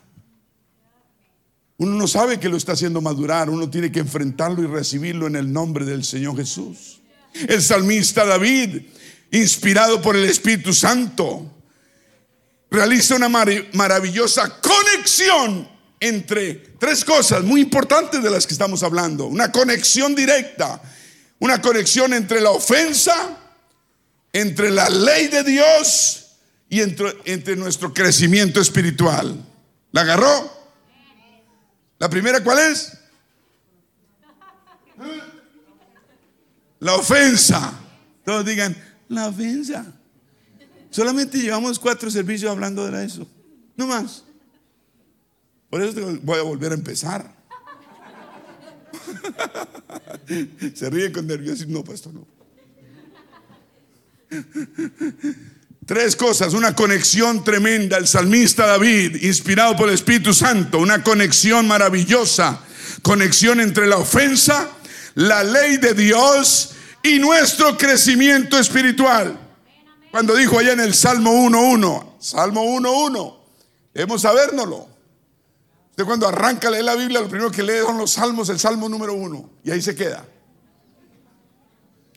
Uno no sabe que lo está haciendo madurar, uno tiene que enfrentarlo y recibirlo en el nombre del Señor Jesús. El salmista David, inspirado por el Espíritu Santo, realiza una maravillosa conexión entre tres cosas muy importantes de las que estamos hablando. Una conexión directa, una conexión entre la ofensa, entre la ley de Dios y entre, nuestro crecimiento espiritual. ¿La agarró? ¿La primera cuál es? La ofensa. Todos digan, la ofensa. Solamente llevamos cuatro servicios hablando de eso. No más. Por eso voy a volver a empezar. Se ríe con nerviosismo. No, pastor, no. Tres cosas, una conexión tremenda. El salmista David, inspirado por el Espíritu Santo, una conexión maravillosa. Conexión entre la ofensa, la ley de Dios y nuestro crecimiento espiritual. Cuando dijo allá en el Salmo 1.1, Salmo 1.1, debemos sabérnoslo. Usted cuando arranca a leer la Biblia, lo primero que lee son los salmos, el salmo número uno. Y ahí se queda.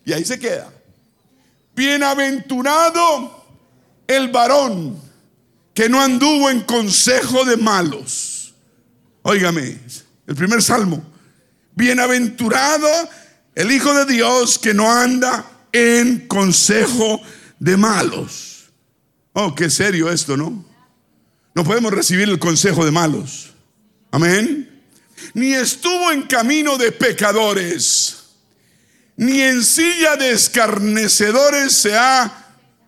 Y ahí se queda. Bienaventurado el varón que no anduvo en consejo de malos. Óigame, el primer salmo. Bienaventurado el Hijo de Dios que no anda en consejo de malos. Oh, qué serio esto, ¿no? No podemos recibir el consejo de malos. Amén. Ni estuvo en camino de pecadores, ni en silla de escarnecedores se ha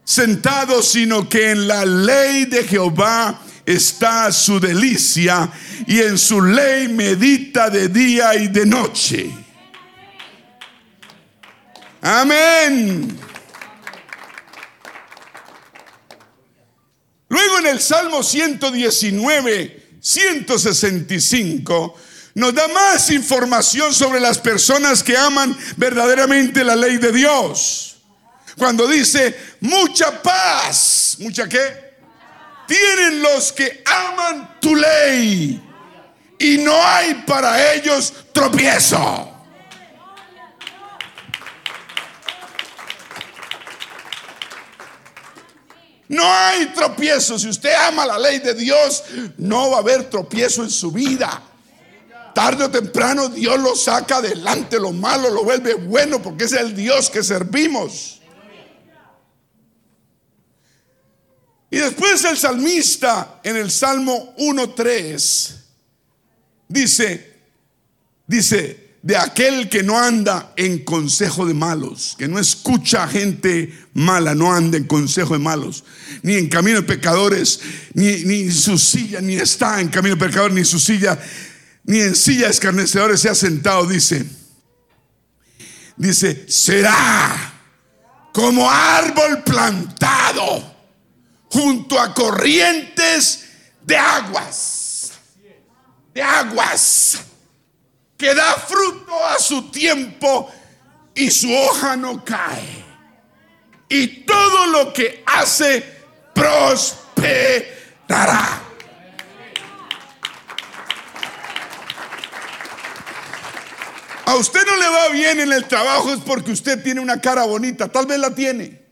sentado, sino que en la ley de Jehová está su delicia y en su ley medita de día y de noche. Amén. Luego en el Salmo 119 165 nos da más información sobre las personas que aman verdaderamente la ley de Dios. Cuando dice, mucha paz, mucha qué? Tienen los que aman tu ley y no hay para ellos tropiezo. No hay tropiezo. Si usted ama la ley de Dios, no va a haber tropiezo en su vida. Tarde o temprano Dios lo saca adelante, lo malo lo vuelve bueno porque es el Dios que servimos. Y después el salmista en el Salmo 1.3 dice, dice, de aquel que no anda en consejo de malos, que no escucha a gente mala, no anda en consejo de malos, ni en camino de pecadores, ni, ni su silla, ni está en camino de pecadores, ni su silla, ni en silla de escarnecedores se ha sentado, dice, dice, será como árbol plantado junto a corrientes de aguas, de aguas que da fruto a su tiempo y su hoja no cae. Y todo lo que hace prosperará. A usted no le va bien en el trabajo es porque usted tiene una cara bonita, tal vez la tiene.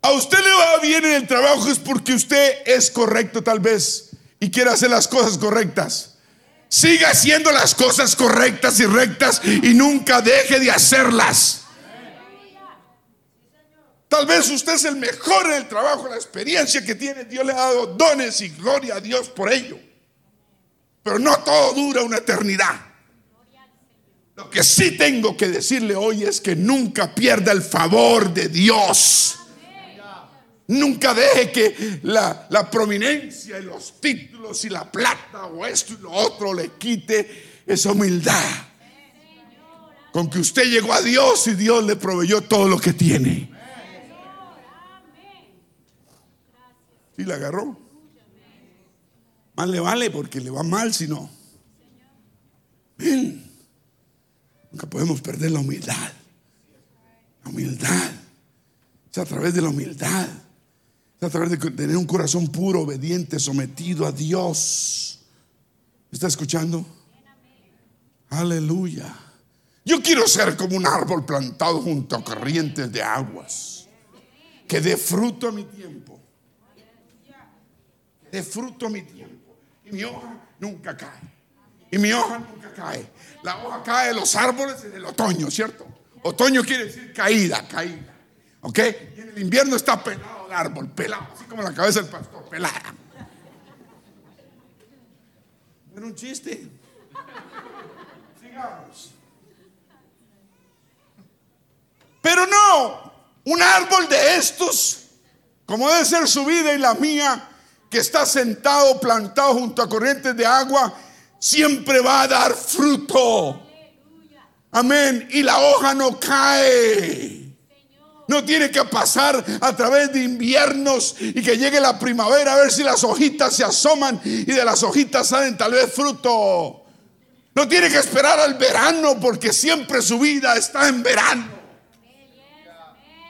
A usted le va bien en el trabajo es porque usted es correcto tal vez y quiere hacer las cosas correctas. Siga haciendo las cosas correctas y rectas y nunca deje de hacerlas. Tal vez usted es el mejor en el trabajo, la experiencia que tiene, Dios le ha dado dones y gloria a Dios por ello. Pero no todo dura una eternidad. Lo que sí tengo que decirle hoy es que nunca pierda el favor de Dios. Nunca deje que la, prominencia y los títulos y la plata o esto y lo otro le quite esa humildad. Con que usted llegó a Dios y Dios le proveyó todo lo que tiene. ¿Y la agarró? Más le vale porque le va mal si no. Nunca podemos perder la humildad. La humildad. Es a través de la humildad a través de tener un corazón puro, obediente, sometido a Dios. ¿Está escuchando? Aleluya. Yo quiero ser como un árbol plantado junto a corrientes de aguas, que dé fruto a mi tiempo. de fruto mi tiempo. Y mi hoja nunca cae. Y mi hoja nunca cae. La hoja cae de los árboles en el otoño, ¿cierto? Otoño quiere decir caída, caída. ¿Ok? Y en el invierno está pelado árbol, pelado, así como la cabeza del pastor, pelada. Era un chiste. Sigamos. Pero no, un árbol de estos, como debe ser su vida y la mía, que está sentado, plantado junto a corrientes de agua, siempre va a dar fruto. Amén. Y la hoja no cae. No tiene que pasar a través de inviernos y que llegue la primavera a ver si las hojitas se asoman y de las hojitas salen tal vez fruto. No tiene que esperar al verano porque siempre su vida está en verano.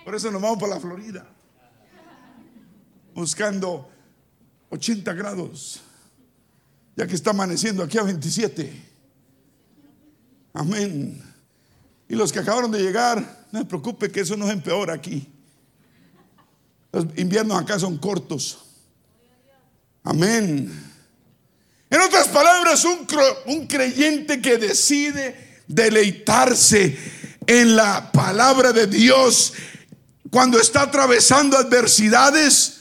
Por eso nos vamos para la Florida. Buscando 80 grados. Ya que está amaneciendo aquí a 27. Amén. Y los que acabaron de llegar, no se preocupe que eso no es empeora aquí. Los inviernos acá son cortos. Amén. En otras palabras, un, un creyente que decide deleitarse en la palabra de Dios cuando está atravesando adversidades,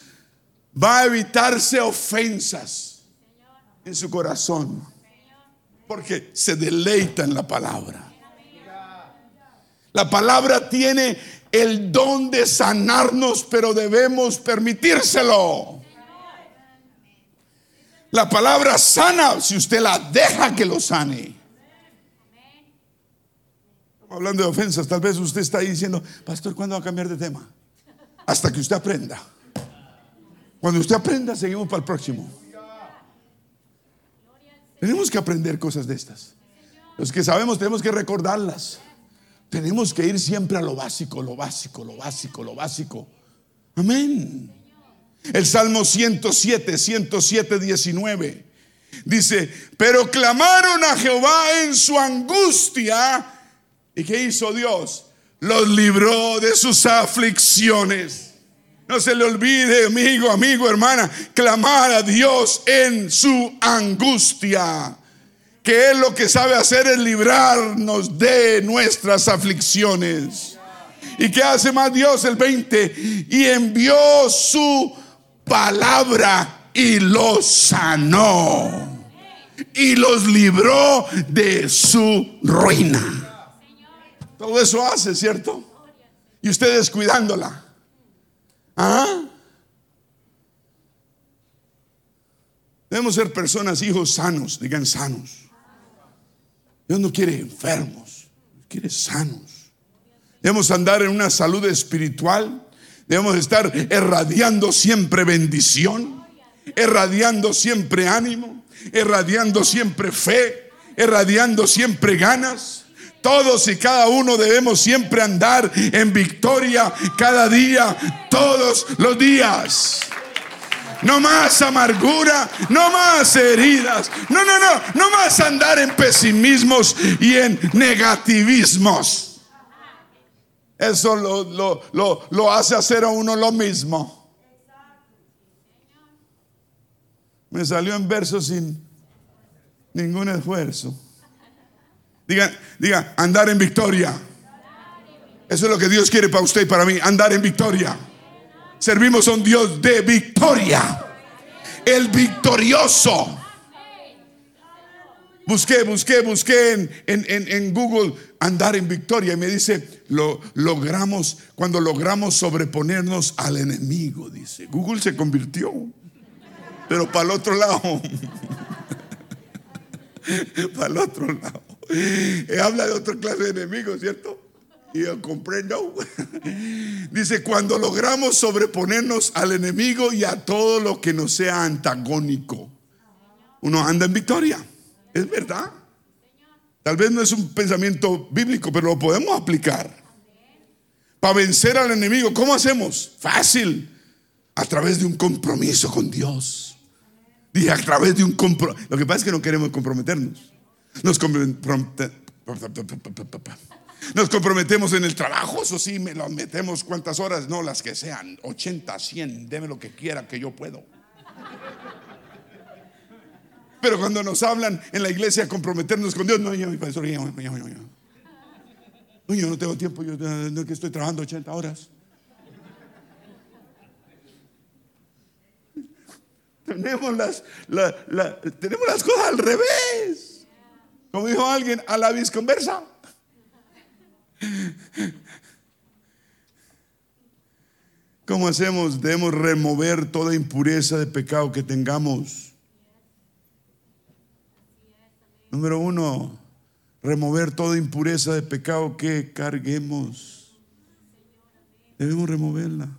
va a evitarse ofensas en su corazón. Porque se deleita en la palabra. La palabra tiene el don de sanarnos, pero debemos permitírselo. La palabra sana si usted la deja que lo sane. Hablando de ofensas, tal vez usted está ahí diciendo, pastor, ¿cuándo va a cambiar de tema? Hasta que usted aprenda. Cuando usted aprenda, seguimos para el próximo. Tenemos que aprender cosas de estas. Los que sabemos tenemos que recordarlas. Tenemos que ir siempre a lo básico, lo básico, lo básico, lo básico. Amén. El Salmo 107, 107, 19 dice, pero clamaron a Jehová en su angustia. ¿Y qué hizo Dios? Los libró de sus aflicciones. No se le olvide, amigo, amigo, hermana, clamar a Dios en su angustia que Él lo que sabe hacer es librarnos de nuestras aflicciones. ¿Y qué hace más Dios el 20? Y envió su palabra y los sanó. Y los libró de su ruina. Todo eso hace, ¿cierto? Y ustedes cuidándola. ¿Ah? Debemos ser personas, hijos sanos, digan sanos. Dios no quiere enfermos, quiere sanos. Debemos andar en una salud espiritual. Debemos estar irradiando siempre bendición, irradiando siempre ánimo, irradiando siempre fe, irradiando siempre ganas. Todos y cada uno debemos siempre andar en victoria cada día, todos los días no más amargura, no más heridas, no, no, no, no más andar en pesimismos y en negativismos. Eso lo, lo, hace hacer a uno lo mismo. Me salió en verso sin ningún esfuerzo. Diga, diga, andar en victoria. Eso es lo que Dios quiere para usted y para mí, andar en victoria. Servimos a un Dios de victoria. El victorioso. Busqué, busqué, busqué en, en, Google andar en victoria y me dice, lo logramos, cuando logramos sobreponernos al enemigo, dice. Google se convirtió, pero para el otro lado. para el otro lado. Habla de otra clase de enemigos, ¿cierto? Y yo comprendo. Dice, cuando logramos sobreponernos al enemigo y a todo lo que nos sea antagónico, uno anda en victoria. Es verdad. Tal vez no es un pensamiento bíblico, pero lo podemos aplicar. Para vencer al enemigo, ¿cómo hacemos? Fácil. A través de un compromiso con Dios. Dije, a través de un compromiso. Lo que pasa es que no queremos comprometernos. Nos comprometemos nos comprometemos en el trabajo, eso sí, me lo metemos cuántas horas, no las que sean, 80, 100, deme lo que quiera que yo puedo. pero cuando nos hablan en la iglesia a comprometernos con Dios, no, yo, mi pastor, yo, yo, yo. No, yo no tengo tiempo, yo no es que estoy trabajando 80 horas. Tenemos las, la- la- tenemos las cosas al revés. Como dijo alguien, a la visconversa. ¿Cómo hacemos? Debemos remover toda impureza de pecado que tengamos. Número uno, remover toda impureza de pecado que carguemos. Debemos removerla.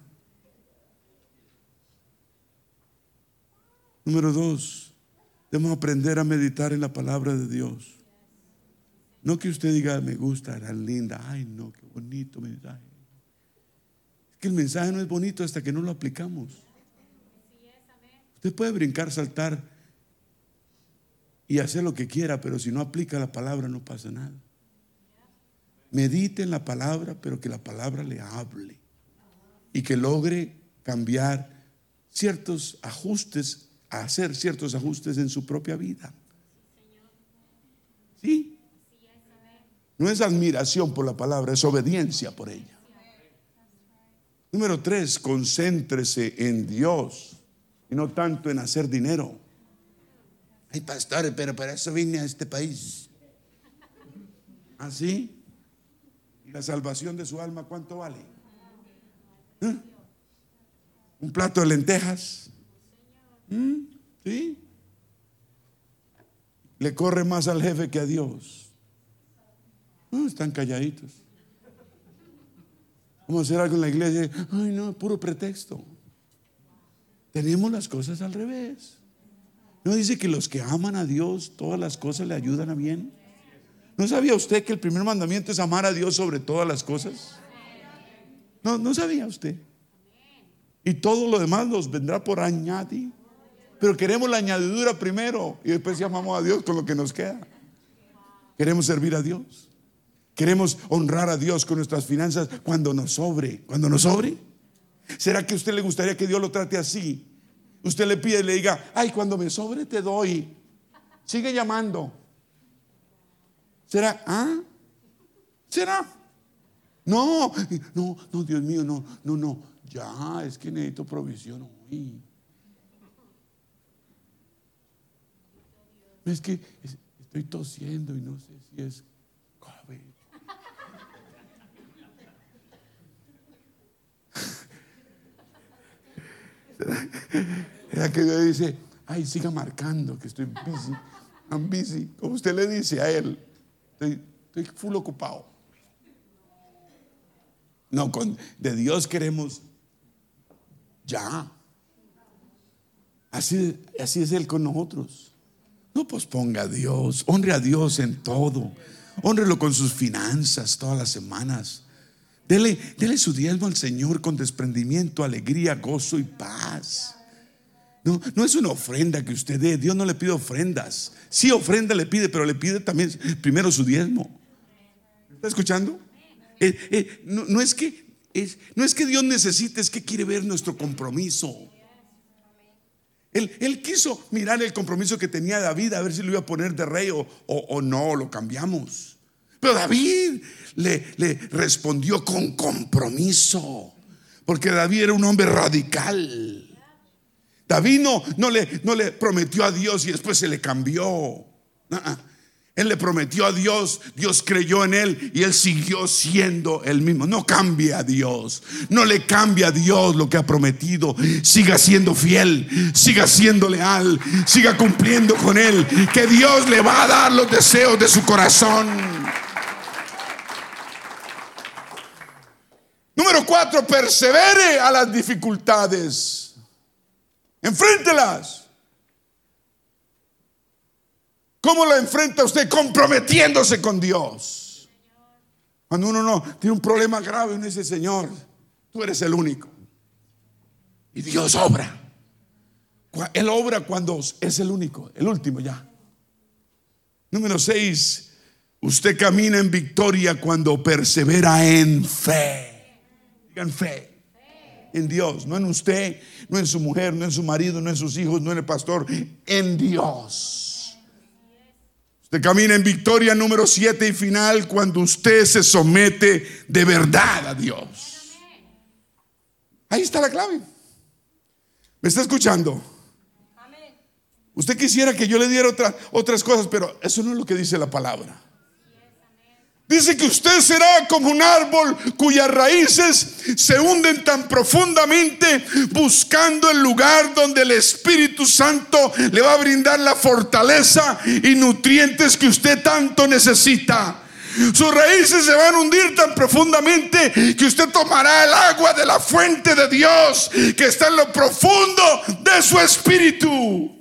Número dos, debemos aprender a meditar en la palabra de Dios. No que usted diga, me gusta, era linda, ay no, qué bonito mensaje. Es que el mensaje no es bonito hasta que no lo aplicamos. Usted puede brincar, saltar y hacer lo que quiera, pero si no aplica la palabra no pasa nada. Medite en la palabra, pero que la palabra le hable y que logre cambiar ciertos ajustes, hacer ciertos ajustes en su propia vida. ¿Sí? No es admiración por la palabra, es obediencia por ella. Número tres, concéntrese en Dios y no tanto en hacer dinero. Ay, pastores, pero para eso vine a este país. ¿Así? ¿Y la salvación de su alma cuánto vale? ¿Eh? ¿Un plato de lentejas? ¿Mm? ¿Sí? Le corre más al jefe que a Dios. No, están calladitos. Vamos a hacer algo en la iglesia. Ay, no, puro pretexto. Tenemos las cosas al revés. ¿No dice que los que aman a Dios, todas las cosas le ayudan a bien? ¿No sabía usted que el primer mandamiento es amar a Dios sobre todas las cosas? No, no sabía usted. Y todo lo demás nos vendrá por añadir. Pero queremos la añadidura primero y después llamamos a Dios con lo que nos queda. Queremos servir a Dios. Queremos honrar a Dios con nuestras finanzas cuando nos sobre. Cuando nos sobre. ¿Será que a usted le gustaría que Dios lo trate así? Usted le pide y le diga, ay, cuando me sobre te doy. Sigue llamando. ¿Será? ¿Ah? ¿Será? No, no, no, Dios mío, no, no, no. Ya, es que necesito provisión hoy. Es que es- estoy tosiendo y no sé si es Era que Dios dice, ay, siga marcando que estoy busy. I'm busy. Como usted le dice a él, estoy, estoy full ocupado. No, con, de Dios queremos ya. Así, así es Él con nosotros. No posponga a Dios, honre a Dios en todo. Honrelo con sus finanzas todas las semanas. Dele, su diezmo al Señor con desprendimiento, alegría, gozo y paz. No, no es una ofrenda que usted dé. Dios no le pide ofrendas. Sí, ofrenda le pide, pero le pide también primero su diezmo. ¿Está escuchando? Eh, eh, no, es que, no es que Dios necesite, es que quiere ver nuestro compromiso. Él, él quiso mirar el compromiso que tenía David, a ver si lo iba a poner de rey o- o no, lo cambiamos. Pero David le, respondió con compromiso, porque David era un hombre radical. David no, no, le, no le prometió a Dios y después se le cambió. Él le prometió a Dios, Dios creyó en él y él siguió siendo el mismo. No cambia a Dios, no le cambia a Dios lo que ha prometido. Siga siendo fiel, siga siendo leal, siga cumpliendo con él, que Dios le va a dar los deseos de su corazón. Número cuatro, persevere a las dificultades. Enfréntelas. ¿Cómo la enfrenta usted? Comprometiéndose con Dios. Cuando uno no tiene un problema grave, uno dice, Señor, tú eres el único. Y Dios obra. Él obra cuando es el único, el último ya. Número seis, usted camina en victoria cuando persevera en fe. Digan fe. En Dios, no en usted, no en su mujer, no en su marido, no en sus hijos, no en el pastor, en Dios. Usted camina en victoria número 7 y final cuando usted se somete de verdad a Dios. Ahí está la clave. ¿Me está escuchando? Usted quisiera que yo le diera otras cosas, pero eso no es lo que dice la palabra. Dice que usted será como un árbol cuyas raíces se hunden tan profundamente buscando el lugar donde el Espíritu Santo le va a brindar la fortaleza y nutrientes que usted tanto necesita. Sus raíces se van a hundir tan profundamente que usted tomará el agua de la fuente de Dios que está en lo profundo de su espíritu.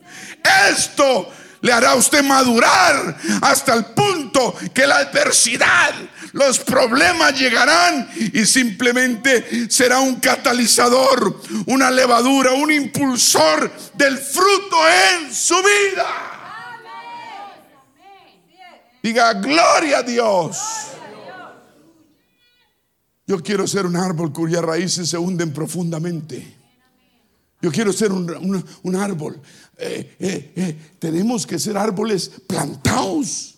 Esto le hará usted madurar hasta el punto que la adversidad, los problemas llegarán y simplemente será un catalizador, una levadura, un impulsor del fruto en su vida. Diga, gloria a Dios. Yo quiero ser un árbol cuyas raíces se hunden profundamente. Yo quiero ser un, árbol. Eh, eh, eh, tenemos que ser árboles plantados.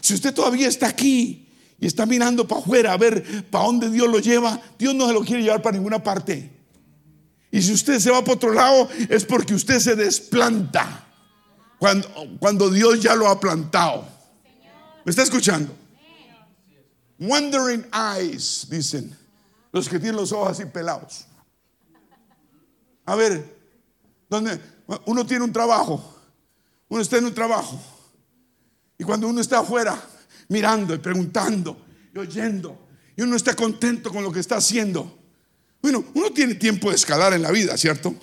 Si usted todavía está aquí y está mirando para afuera a ver para dónde Dios lo lleva, Dios no se lo quiere llevar para ninguna parte. Y si usted se va para otro lado, es porque usted se desplanta cuando, cuando Dios ya lo ha plantado. ¿Me está escuchando? Wandering eyes, dicen los que tienen los ojos así pelados. A ver, donde uno tiene un trabajo, uno está en un trabajo, y cuando uno está afuera mirando y preguntando y oyendo, y uno está contento con lo que está haciendo, bueno, uno tiene tiempo de escalar en la vida, ¿cierto?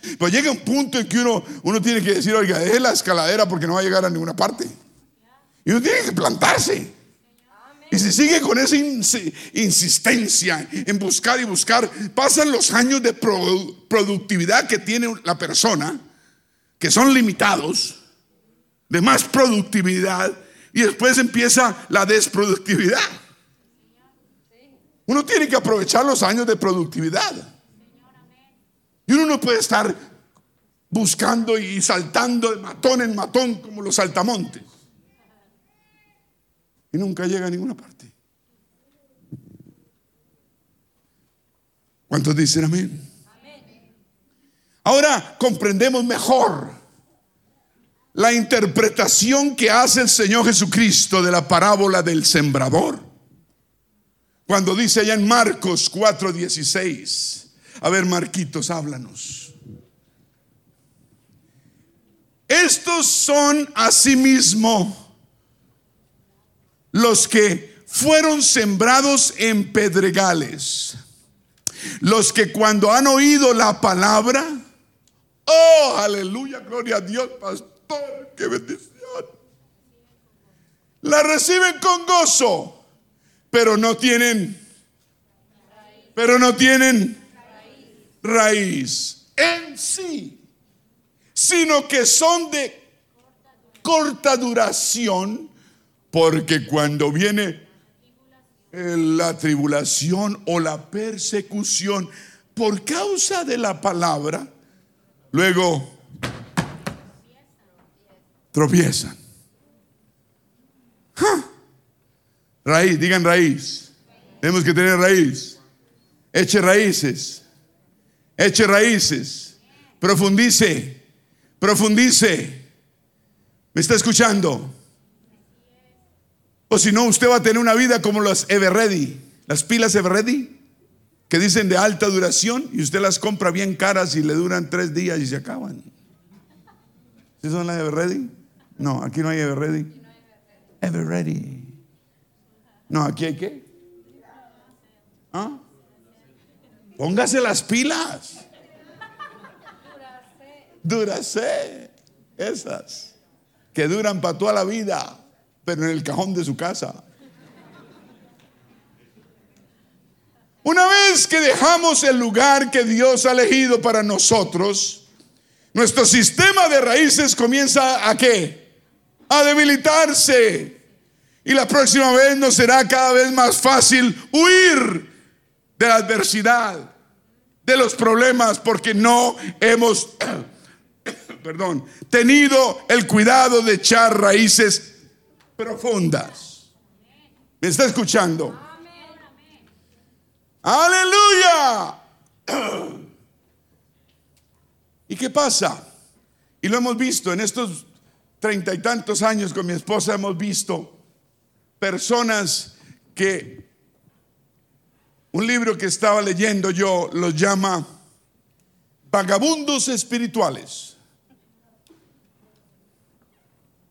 Pero llega un punto en que uno, uno tiene que decir, oiga, es la escaladera porque no va a llegar a ninguna parte. Y uno tiene que plantarse. Y si sigue con esa insistencia en buscar y buscar, pasan los años de productividad que tiene la persona, que son limitados, de más productividad, y después empieza la desproductividad. Uno tiene que aprovechar los años de productividad. Y uno no puede estar buscando y saltando de matón en matón como los saltamontes y nunca llega a ninguna parte. ¿Cuántos dicen amén? Ahora comprendemos mejor la interpretación que hace el Señor Jesucristo de la parábola del sembrador. Cuando dice allá en Marcos 4:16, a ver Marquitos, háblanos. Estos son asimismo los que fueron sembrados en pedregales, los que cuando han oído la palabra, oh, aleluya, gloria a Dios, pastor, qué bendición, la reciben con gozo, pero no tienen, pero no tienen raíz en sí, sino que son de corta duración porque cuando viene la tribulación o la persecución por causa de la palabra, luego tropiezan. Raíz, digan raíz. Tenemos que tener raíz. Eche raíces. Eche raíces. Profundice. Profundice. ¿Me está escuchando? O si no, usted va a tener una vida como las Everready, las pilas Everready, que dicen de alta duración y usted las compra bien caras y le duran tres días y se acaban. ¿Sí son las Everready? No, aquí no hay Everready. Everready. No, aquí hay qué? ¿Ah? Póngase las pilas. Duracé. Esas. Que duran para toda la vida pero en el cajón de su casa. Una vez que dejamos el lugar que Dios ha elegido para nosotros, nuestro sistema de raíces comienza a qué? A debilitarse. Y la próxima vez nos será cada vez más fácil huir de la adversidad, de los problemas, porque no hemos, perdón, tenido el cuidado de echar raíces profundas. ¿Me está escuchando? Aleluya. ¿Y qué pasa? Y lo hemos visto en estos treinta y tantos años con mi esposa, hemos visto personas que un libro que estaba leyendo yo los llama vagabundos espirituales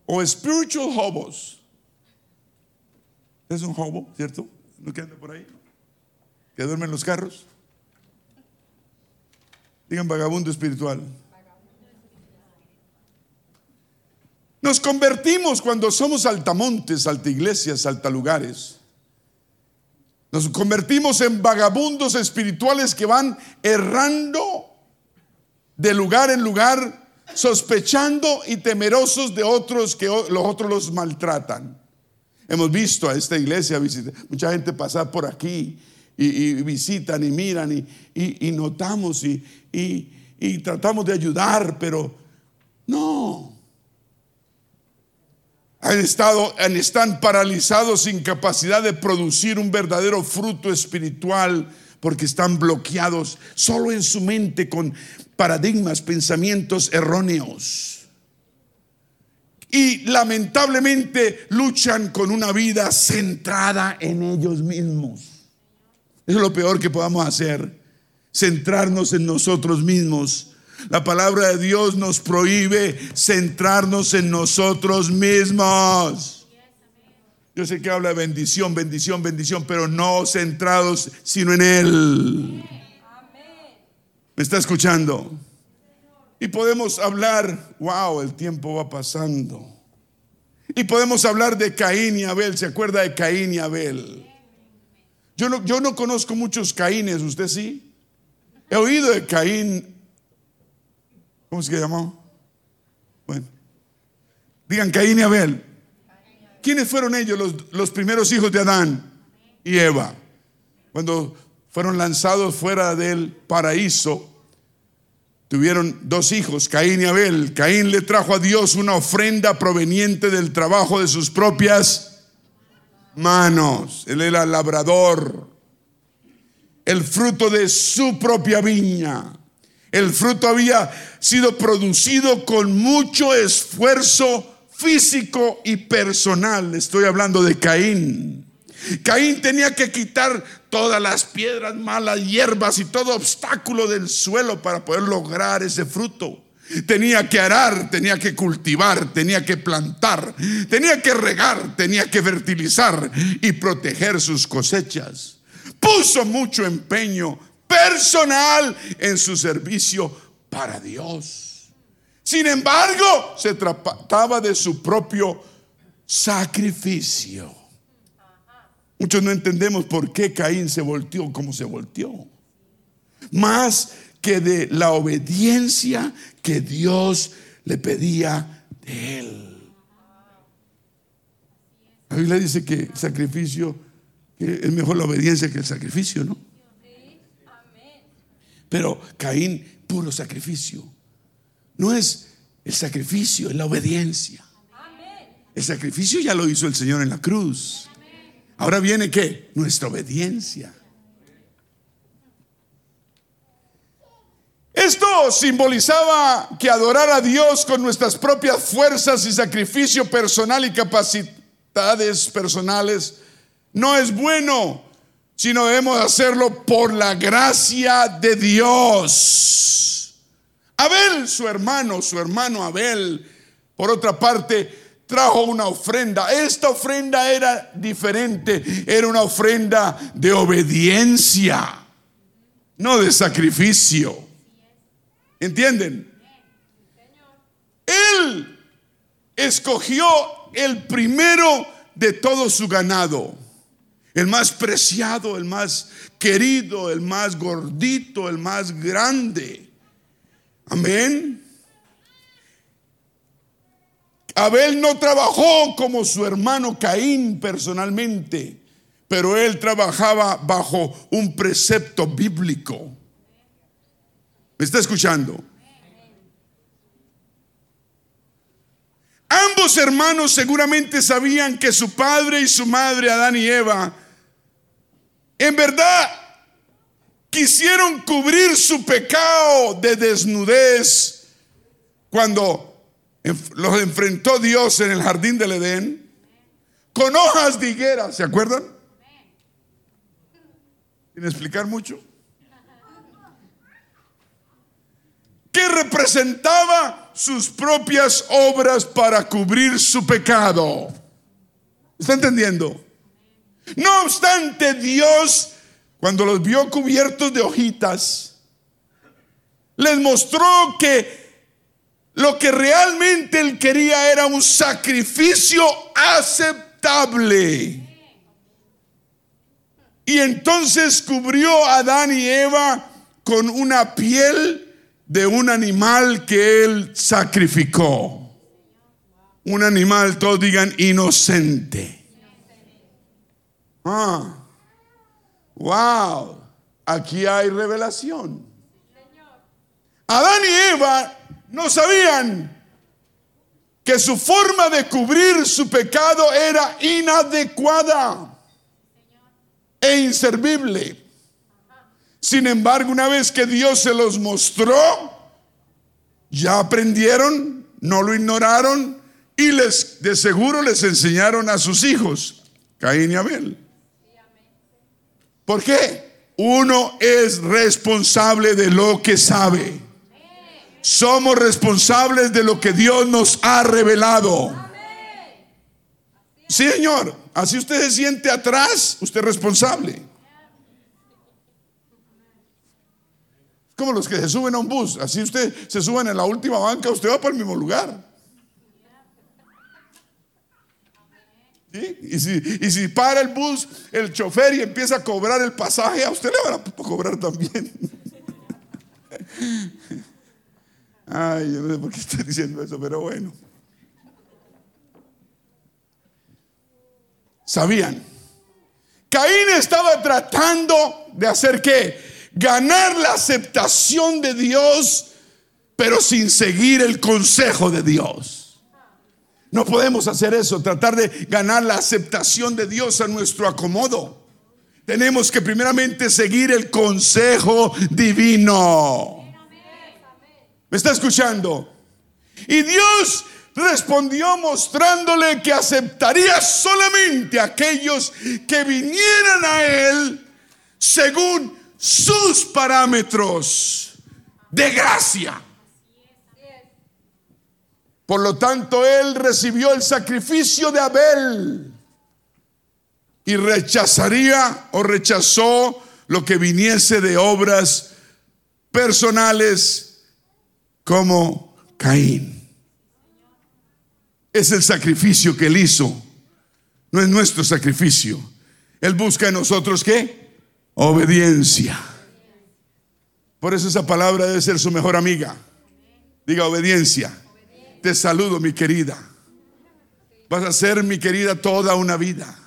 o spiritual hobos. ¿Es un hobo, cierto? ¿No que anda por ahí? ¿Que duerme en los carros? Digan vagabundo espiritual. Nos convertimos cuando somos altamontes, iglesias, altalugares. Nos convertimos en vagabundos espirituales que van errando de lugar en lugar, sospechando y temerosos de otros que los otros los maltratan. Hemos visto a esta iglesia, mucha gente pasar por aquí y, visitan y miran y, notamos y tratamos de ayudar, pero no. Han estado, están paralizados sin capacidad de producir un verdadero fruto espiritual porque están bloqueados solo en su mente con paradigmas, pensamientos erróneos. Y lamentablemente luchan con una vida centrada en ellos mismos. Eso es lo peor que podamos hacer, centrarnos en nosotros mismos la palabra de Dios nos prohíbe centrarnos en nosotros mismos. Yo sé que habla de bendición, bendición, bendición, pero no centrados sino en Él. ¿Me está escuchando? Y podemos hablar, wow, el tiempo va pasando. Y podemos hablar de Caín y Abel. ¿Se acuerda de Caín y Abel? Yo no, yo no conozco muchos Caínes, ¿usted sí? He oído de Caín ¿Cómo se llamó? Bueno. Digan Caín y Abel. ¿Quiénes fueron ellos, los, los primeros hijos de Adán y Eva? Cuando fueron lanzados fuera del paraíso, tuvieron dos hijos, Caín y Abel. Caín le trajo a Dios una ofrenda proveniente del trabajo de sus propias manos. Él era labrador, el fruto de su propia viña. El fruto había sido producido con mucho esfuerzo físico y personal. Estoy hablando de Caín. Caín tenía que quitar todas las piedras, malas hierbas y todo obstáculo del suelo para poder lograr ese fruto. Tenía que arar, tenía que cultivar, tenía que plantar, tenía que regar, tenía que fertilizar y proteger sus cosechas. Puso mucho empeño personal en su servicio para Dios. Sin embargo, se trataba de su propio sacrificio. Muchos no entendemos por qué Caín se volteó como se volteó. Más que de la obediencia que Dios le pedía de él. La Biblia dice que el sacrificio es mejor la obediencia que el sacrificio, ¿no? Pero Caín, puro sacrificio. No es el sacrificio, es la obediencia. El sacrificio ya lo hizo el Señor en la cruz. Ahora viene qué? Nuestra obediencia. Esto simbolizaba que adorar a Dios con nuestras propias fuerzas y sacrificio personal y capacidades personales no es bueno sino debemos hacerlo por la gracia de Dios. Abel, su hermano, su hermano Abel, por otra parte, trajo una ofrenda. Esta ofrenda era diferente, era una ofrenda de obediencia, no de sacrificio. ¿Entienden? Él escogió el primero de todo su ganado el más preciado, el más querido, el más gordito, el más grande. Amén. Abel no trabajó como su hermano Caín personalmente, pero él trabajaba bajo un precepto bíblico. ¿Me está escuchando? Ambos hermanos seguramente sabían que su padre y su madre, Adán y Eva, en verdad quisieron cubrir su pecado de desnudez cuando los enfrentó Dios en el jardín del Edén con hojas de higuera, ¿se acuerdan? Sin explicar mucho. Que representaba sus propias obras para cubrir su pecado. ¿Está entendiendo? No obstante, Dios, cuando los vio cubiertos de hojitas, les mostró que lo que realmente él quería era un sacrificio aceptable. Y entonces cubrió a Adán y Eva con una piel de un animal que él sacrificó. Un animal, todos digan, inocente. Ah, wow, aquí hay revelación. Adán y Eva no sabían que su forma de cubrir su pecado era inadecuada e inservible. Sin embargo, una vez que Dios se los mostró, ya aprendieron, no lo ignoraron y les de seguro les enseñaron a sus hijos, Caín y Abel. ¿Por qué? Uno es responsable de lo que sabe. Somos responsables de lo que Dios nos ha revelado. Sí, Señor. Así usted se siente atrás, usted es responsable. Como los que se suben a un bus. Así usted se suben en la última banca, usted va para el mismo lugar. Y, si, para el bus, el chofer y empieza a cobrar el pasaje, a usted le van a cobrar también. Ay, yo no sé por qué estoy diciendo eso, pero bueno. Sabían. Caín estaba tratando de hacer qué? Ganar la aceptación de Dios, pero sin seguir el consejo de Dios. No podemos hacer eso, tratar de ganar la aceptación de Dios a nuestro acomodo. Tenemos que primeramente seguir el consejo divino. ¿Me está escuchando? Y Dios respondió mostrándole que aceptaría solamente a aquellos que vinieran a Él según sus parámetros de gracia. Por lo tanto, Él recibió el sacrificio de Abel y rechazaría o rechazó lo que viniese de obras personales como Caín. Es el sacrificio que él hizo. No es nuestro sacrificio. Él busca en nosotros qué? Obediencia. Por eso esa palabra debe ser su mejor amiga. Diga obediencia. Te saludo, mi querida. Vas a ser mi querida toda una vida.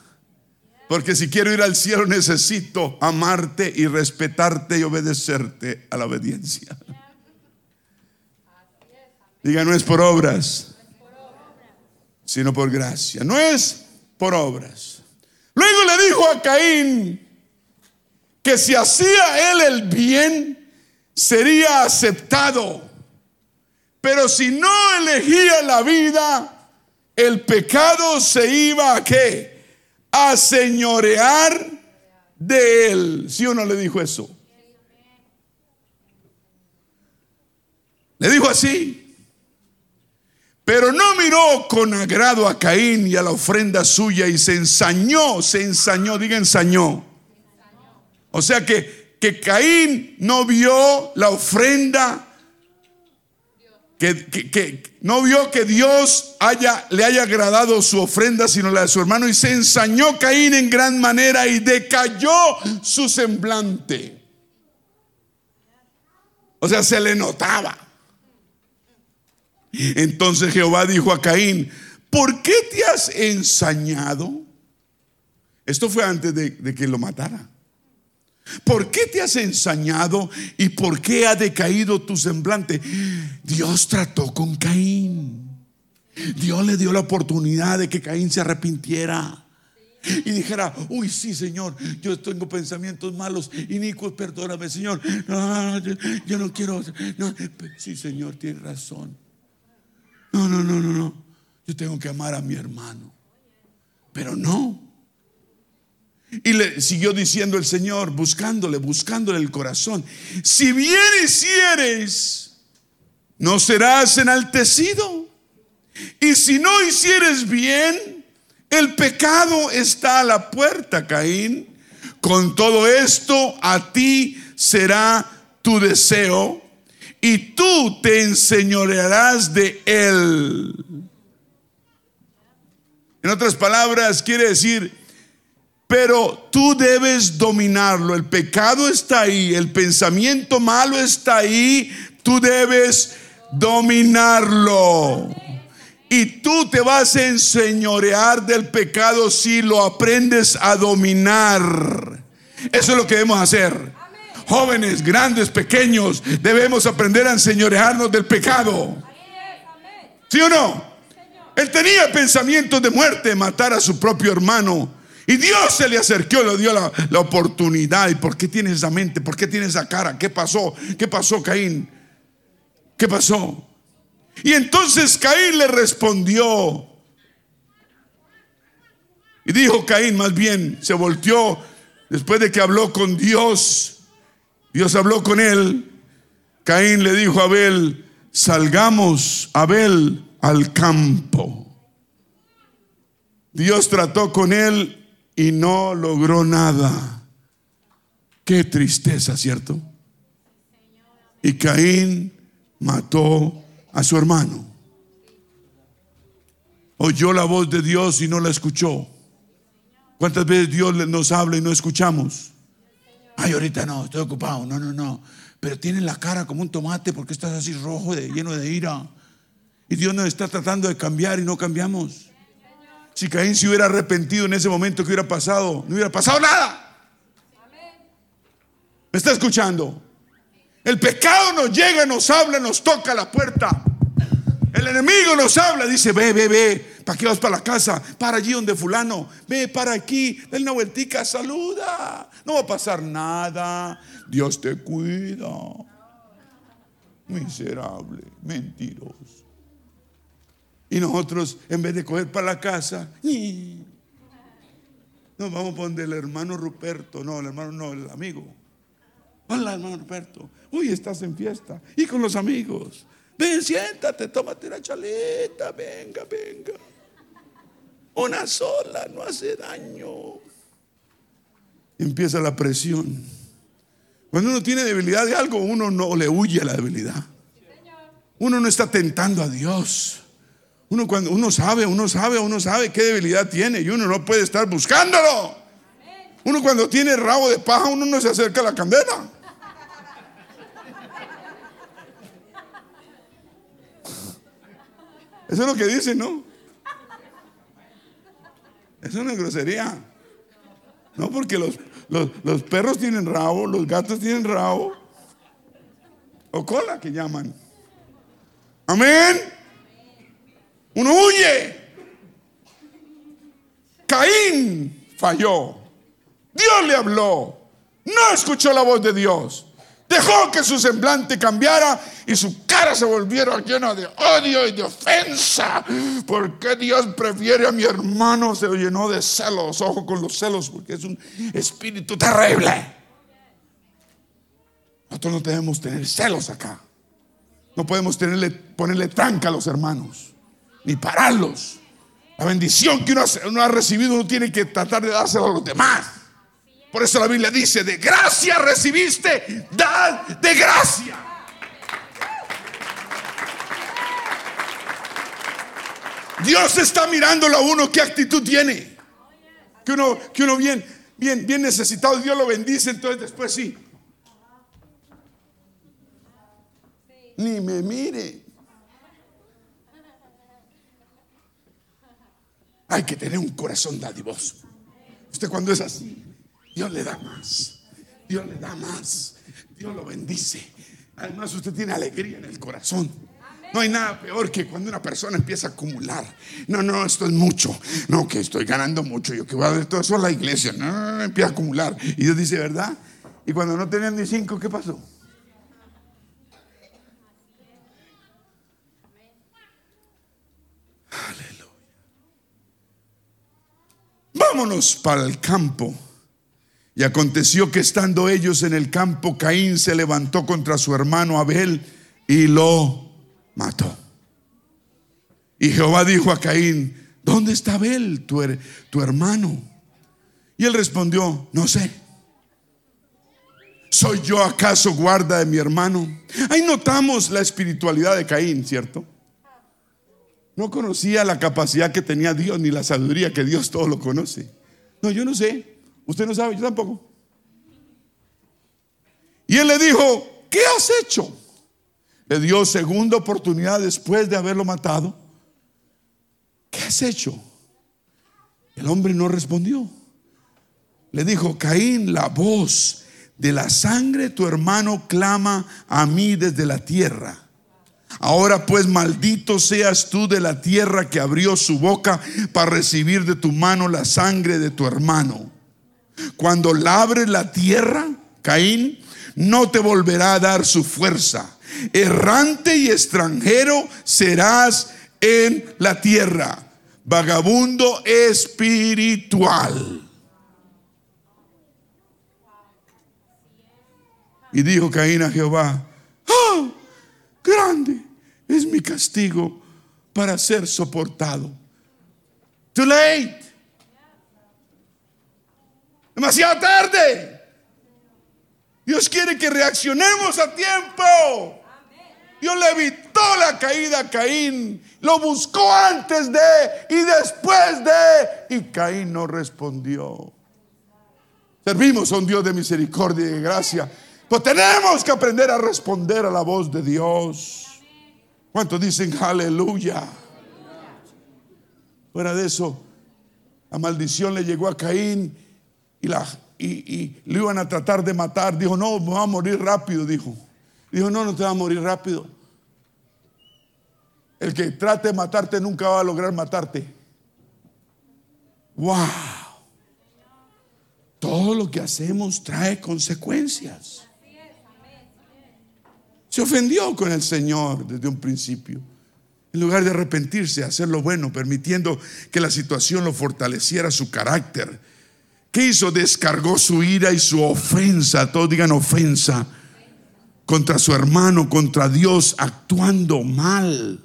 Porque si quiero ir al cielo necesito amarte y respetarte y obedecerte a la obediencia. Diga, no es por obras, sino por gracia. No es por obras. Luego le dijo a Caín que si hacía él el bien, sería aceptado. Pero si no elegía la vida, el pecado se iba a qué? A señorear de él. ¿Sí o no le dijo eso? Le dijo así. Pero no miró con agrado a Caín y a la ofrenda suya y se ensañó, se ensañó, diga ensañó. O sea que, que Caín no vio la ofrenda, que, que, no vio que Dios haya, le haya agradado su ofrenda, sino la de su hermano, y se ensañó Caín en gran manera y decayó su semblante. O sea, se le notaba. Entonces Jehová dijo a Caín, ¿por qué te has ensañado? Esto fue antes de, que lo matara. ¿Por qué te has ensañado y por qué ha decaído tu semblante? Dios trató con Caín. Dios le dio la oportunidad de que Caín se arrepintiera. Y dijera, uy, sí, Señor, yo tengo pensamientos malos, inicuos, perdóname, Señor. No, yo, no quiero. sí, Señor, tiene razón. No, no, no, no, no. Yo tengo que amar a mi hermano. Pero no. Y le siguió diciendo el Señor, buscándole, buscándole el corazón. Si bien hicieres, no serás enaltecido. Y si no hicieres bien, el pecado está a la puerta, Caín. Con todo esto, a ti será tu deseo y tú te enseñorearás de él. En otras palabras, quiere decir, pero tú debes dominarlo. El pecado está ahí, el pensamiento malo está ahí, tú debes dominarlo. Y tú te vas a enseñorear del pecado si lo aprendes a dominar. Eso es lo que debemos hacer. Jóvenes, grandes, pequeños, debemos aprender a enseñorearnos del pecado. ¿Sí o no? Él tenía pensamientos de muerte, matar a su propio hermano. Y Dios se le acercó, le dio la, la, oportunidad. ¿Y por qué tienes esa mente? ¿Por qué tienes esa cara? ¿Qué pasó? ¿Qué pasó, Caín? ¿Qué pasó? Y entonces Caín le respondió. Y dijo Caín, más bien, se volteó después de que habló con Dios. Dios habló con él. Caín le dijo a Abel, salgamos, Abel, al campo. Dios trató con él y no logró nada. Qué tristeza, ¿cierto? Y Caín mató a su hermano. Oyó la voz de Dios y no la escuchó. ¿Cuántas veces Dios nos habla y no escuchamos? Ay, ahorita no, estoy ocupado. No, no, no. Pero tiene la cara como un tomate porque estás así rojo, de, lleno de ira. Y Dios nos está tratando de cambiar y no cambiamos. Si Caín se hubiera arrepentido en ese momento, ¿qué hubiera pasado? No hubiera pasado nada. ¿Me está escuchando? El pecado nos llega, nos habla, nos toca la puerta. El enemigo nos habla, dice, ve, ve, ve, ¿para qué vas para la casa? Para allí donde fulano, ve para aquí, dale una vueltica, saluda. No va a pasar nada. Dios te cuida. Miserable, mentiroso. Y nosotros, en vez de coger para la casa, nos vamos a poner el hermano Ruperto, no, el hermano no, el amigo. Hola, hermano Roberto. Uy, estás en fiesta. Y con los amigos. Ven, siéntate, tómate una chaleta. Venga, venga. Una sola no hace daño. Empieza la presión. Cuando uno tiene debilidad de algo, uno no le huye a la debilidad. Uno no está tentando a Dios. Uno cuando uno sabe, uno sabe, uno sabe qué debilidad tiene y uno no puede estar buscándolo. Uno cuando tiene rabo de paja, uno no se acerca a la candela. Eso es lo que dicen, ¿no? Eso es una grosería. No, porque los, los, perros tienen rabo, los gatos tienen rabo. O cola que llaman. Amén. Uno huye. Caín falló. Dios le habló. No escuchó la voz de Dios. Dejó que su semblante cambiara y su cara se volviera llena de odio y de ofensa. ¿Por qué Dios prefiere a mi hermano? Se llenó de celos, ojo con los celos, porque es un espíritu terrible. Nosotros no debemos tener celos acá. No podemos tenerle, ponerle tranca a los hermanos, ni pararlos. La bendición que uno, ha recibido uno tiene que tratar de dárselo a los demás. Por eso la Biblia dice, de gracia recibiste, dad de gracia. Dios está mirándolo a uno qué actitud tiene. Que uno, que uno bien, bien, bien necesitado, Dios lo bendice, entonces después sí. Ni me mire. Hay que tener un corazón dadivoso. Usted cuando es así, Dios le da más. Dios le da más. Dios lo bendice. Además usted tiene alegría en el corazón. No hay nada peor que cuando una persona empieza a acumular. No, no, esto es mucho. No, que estoy ganando mucho. Yo que voy a ver todo eso a la iglesia. No, no, no, empieza a acumular. Y Dios dice, ¿verdad? Y cuando no tenían ni cinco, ¿qué pasó? Vámonos para el campo. Y aconteció que estando ellos en el campo, Caín se levantó contra su hermano Abel y lo mató. Y Jehová dijo a Caín, ¿dónde está Abel, tu, hermano? Y él respondió, no sé. ¿Soy yo acaso guarda de mi hermano? Ahí notamos la espiritualidad de Caín, ¿cierto? No conocía la capacidad que tenía Dios ni la sabiduría que Dios todo lo conoce. No, yo no sé. Usted no sabe, yo tampoco. Y él le dijo, ¿qué has hecho? Le dio segunda oportunidad después de haberlo matado. ¿Qué has hecho? El hombre no respondió. Le dijo, Caín, la voz de la sangre de tu hermano clama a mí desde la tierra. Ahora pues maldito seas tú de la tierra que abrió su boca para recibir de tu mano la sangre de tu hermano. Cuando labres la tierra, Caín, no te volverá a dar su fuerza. Errante y extranjero serás en la tierra. Vagabundo espiritual. Y dijo Caín a Jehová, ¡Ah! Grande es mi castigo para ser soportado. Too late. Demasiado tarde. Dios quiere que reaccionemos a tiempo. Dios le evitó la caída a Caín. Lo buscó antes de y después de. Y Caín no respondió. Servimos a un Dios de misericordia y de gracia. Pues tenemos que aprender a responder a la voz de Dios. ¿Cuántos dicen aleluya? Fuera de eso, la maldición le llegó a Caín y, la, y, lo iban a tratar de matar. Dijo, no, me va a morir rápido, dijo. Dijo, no, no te va a morir rápido. El que trate de matarte nunca va a lograr matarte. Wow. Todo lo que hacemos trae consecuencias. Se ofendió con el Señor desde un principio. En lugar de arrepentirse, hacer lo bueno, permitiendo que la situación lo fortaleciera su carácter. ¿Qué hizo? Descargó su ira y su ofensa, todos digan ofensa, contra su hermano, contra Dios, actuando mal.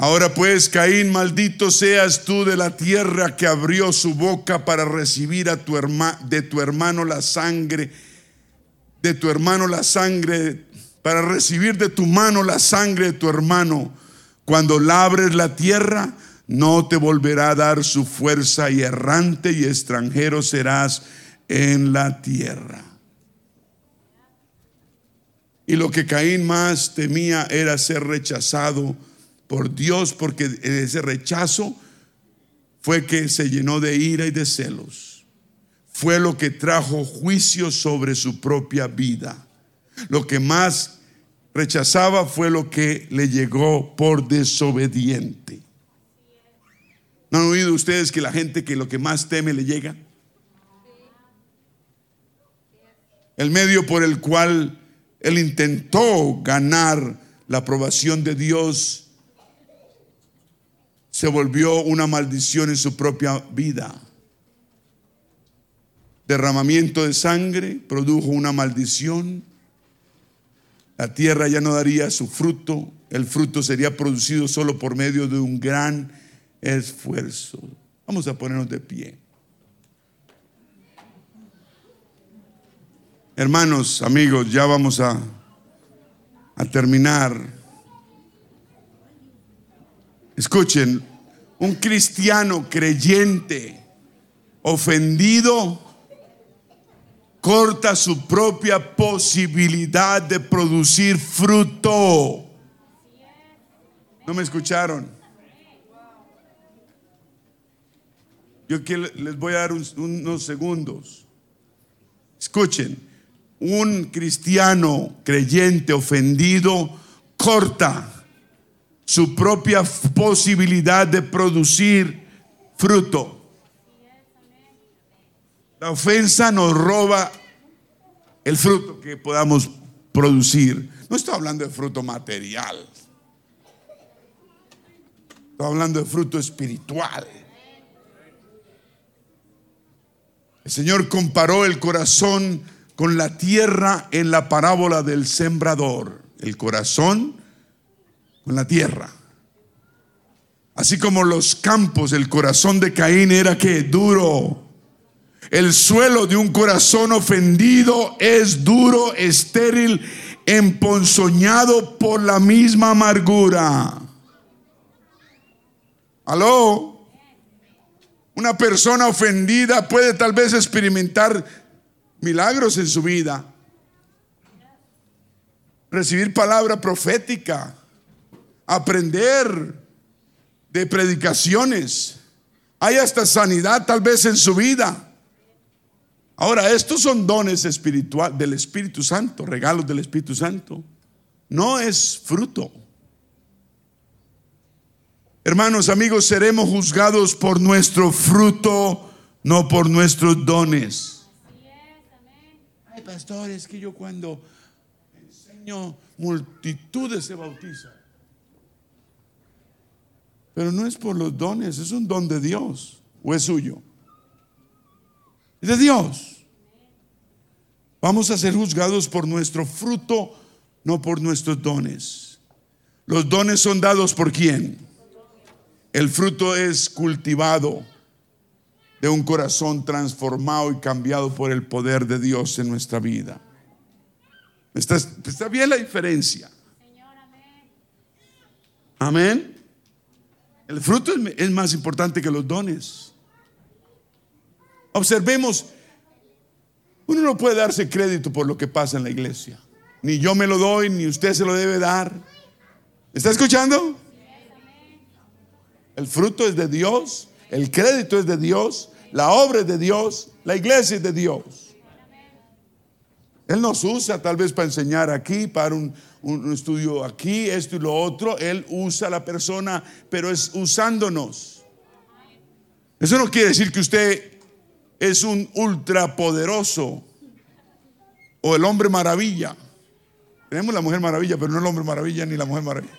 Ahora pues, Caín, maldito seas tú de la tierra que abrió su boca para recibir a tu de tu hermano la sangre, de tu hermano la sangre, para recibir de tu mano la sangre de tu hermano. Cuando labres la tierra, no te volverá a dar su fuerza y errante y extranjero serás en la tierra. Y lo que Caín más temía era ser rechazado por Dios porque ese rechazo fue que se llenó de ira y de celos. Fue lo que trajo juicio sobre su propia vida. Lo que más rechazaba fue lo que le llegó por desobediente. ¿No han oído ustedes que la gente que lo que más teme le llega? El medio por el cual él intentó ganar la aprobación de Dios se volvió una maldición en su propia vida. Derramamiento de sangre produjo una maldición. La tierra ya no daría su fruto. El fruto sería producido solo por medio de un gran esfuerzo. Vamos a ponernos de pie. Hermanos, amigos, ya vamos a, a terminar. Escuchen, un cristiano creyente ofendido corta su propia posibilidad de producir fruto. ¿No me escucharon? Yo les voy a dar unos segundos. Escuchen, un cristiano creyente ofendido corta su propia posibilidad de producir fruto. La ofensa nos roba el fruto que podamos producir. No estoy hablando de fruto material. Estoy hablando de fruto espiritual. El Señor comparó el corazón con la tierra en la parábola del sembrador. El corazón con la tierra. Así como los campos, el corazón de Caín era que duro. El suelo de un corazón ofendido es duro, estéril, emponzoñado por la misma amargura. Aló. Una persona ofendida puede tal vez experimentar milagros en su vida, recibir palabra profética, aprender de predicaciones. Hay hasta sanidad tal vez en su vida. Ahora, estos son dones espirituales del Espíritu Santo, regalos del Espíritu Santo. No es fruto. Hermanos, amigos, seremos juzgados por nuestro fruto, no por nuestros dones pastor, es que yo cuando enseño multitudes se bautizan. Pero no es por los dones, es un don de Dios o es suyo. Es de Dios. Vamos a ser juzgados por nuestro fruto, no por nuestros dones. Los dones son dados por quién? El fruto es cultivado de un corazón transformado y cambiado por el poder de Dios en nuestra vida. ¿Está, está bien la diferencia? Amén. El fruto es más importante que los dones. Observemos, uno no puede darse crédito por lo que pasa en la iglesia. Ni yo me lo doy, ni usted se lo debe dar. ¿Está escuchando? El fruto es de Dios el crédito es de Dios, la obra es de Dios, la iglesia es de Dios. Él nos usa tal vez para enseñar aquí, para un, estudio aquí, esto y lo otro. Él usa a la persona, pero es usándonos. Eso no quiere decir que usted es un ultrapoderoso o el hombre maravilla. Tenemos la mujer maravilla, pero no el hombre maravilla ni la mujer maravilla.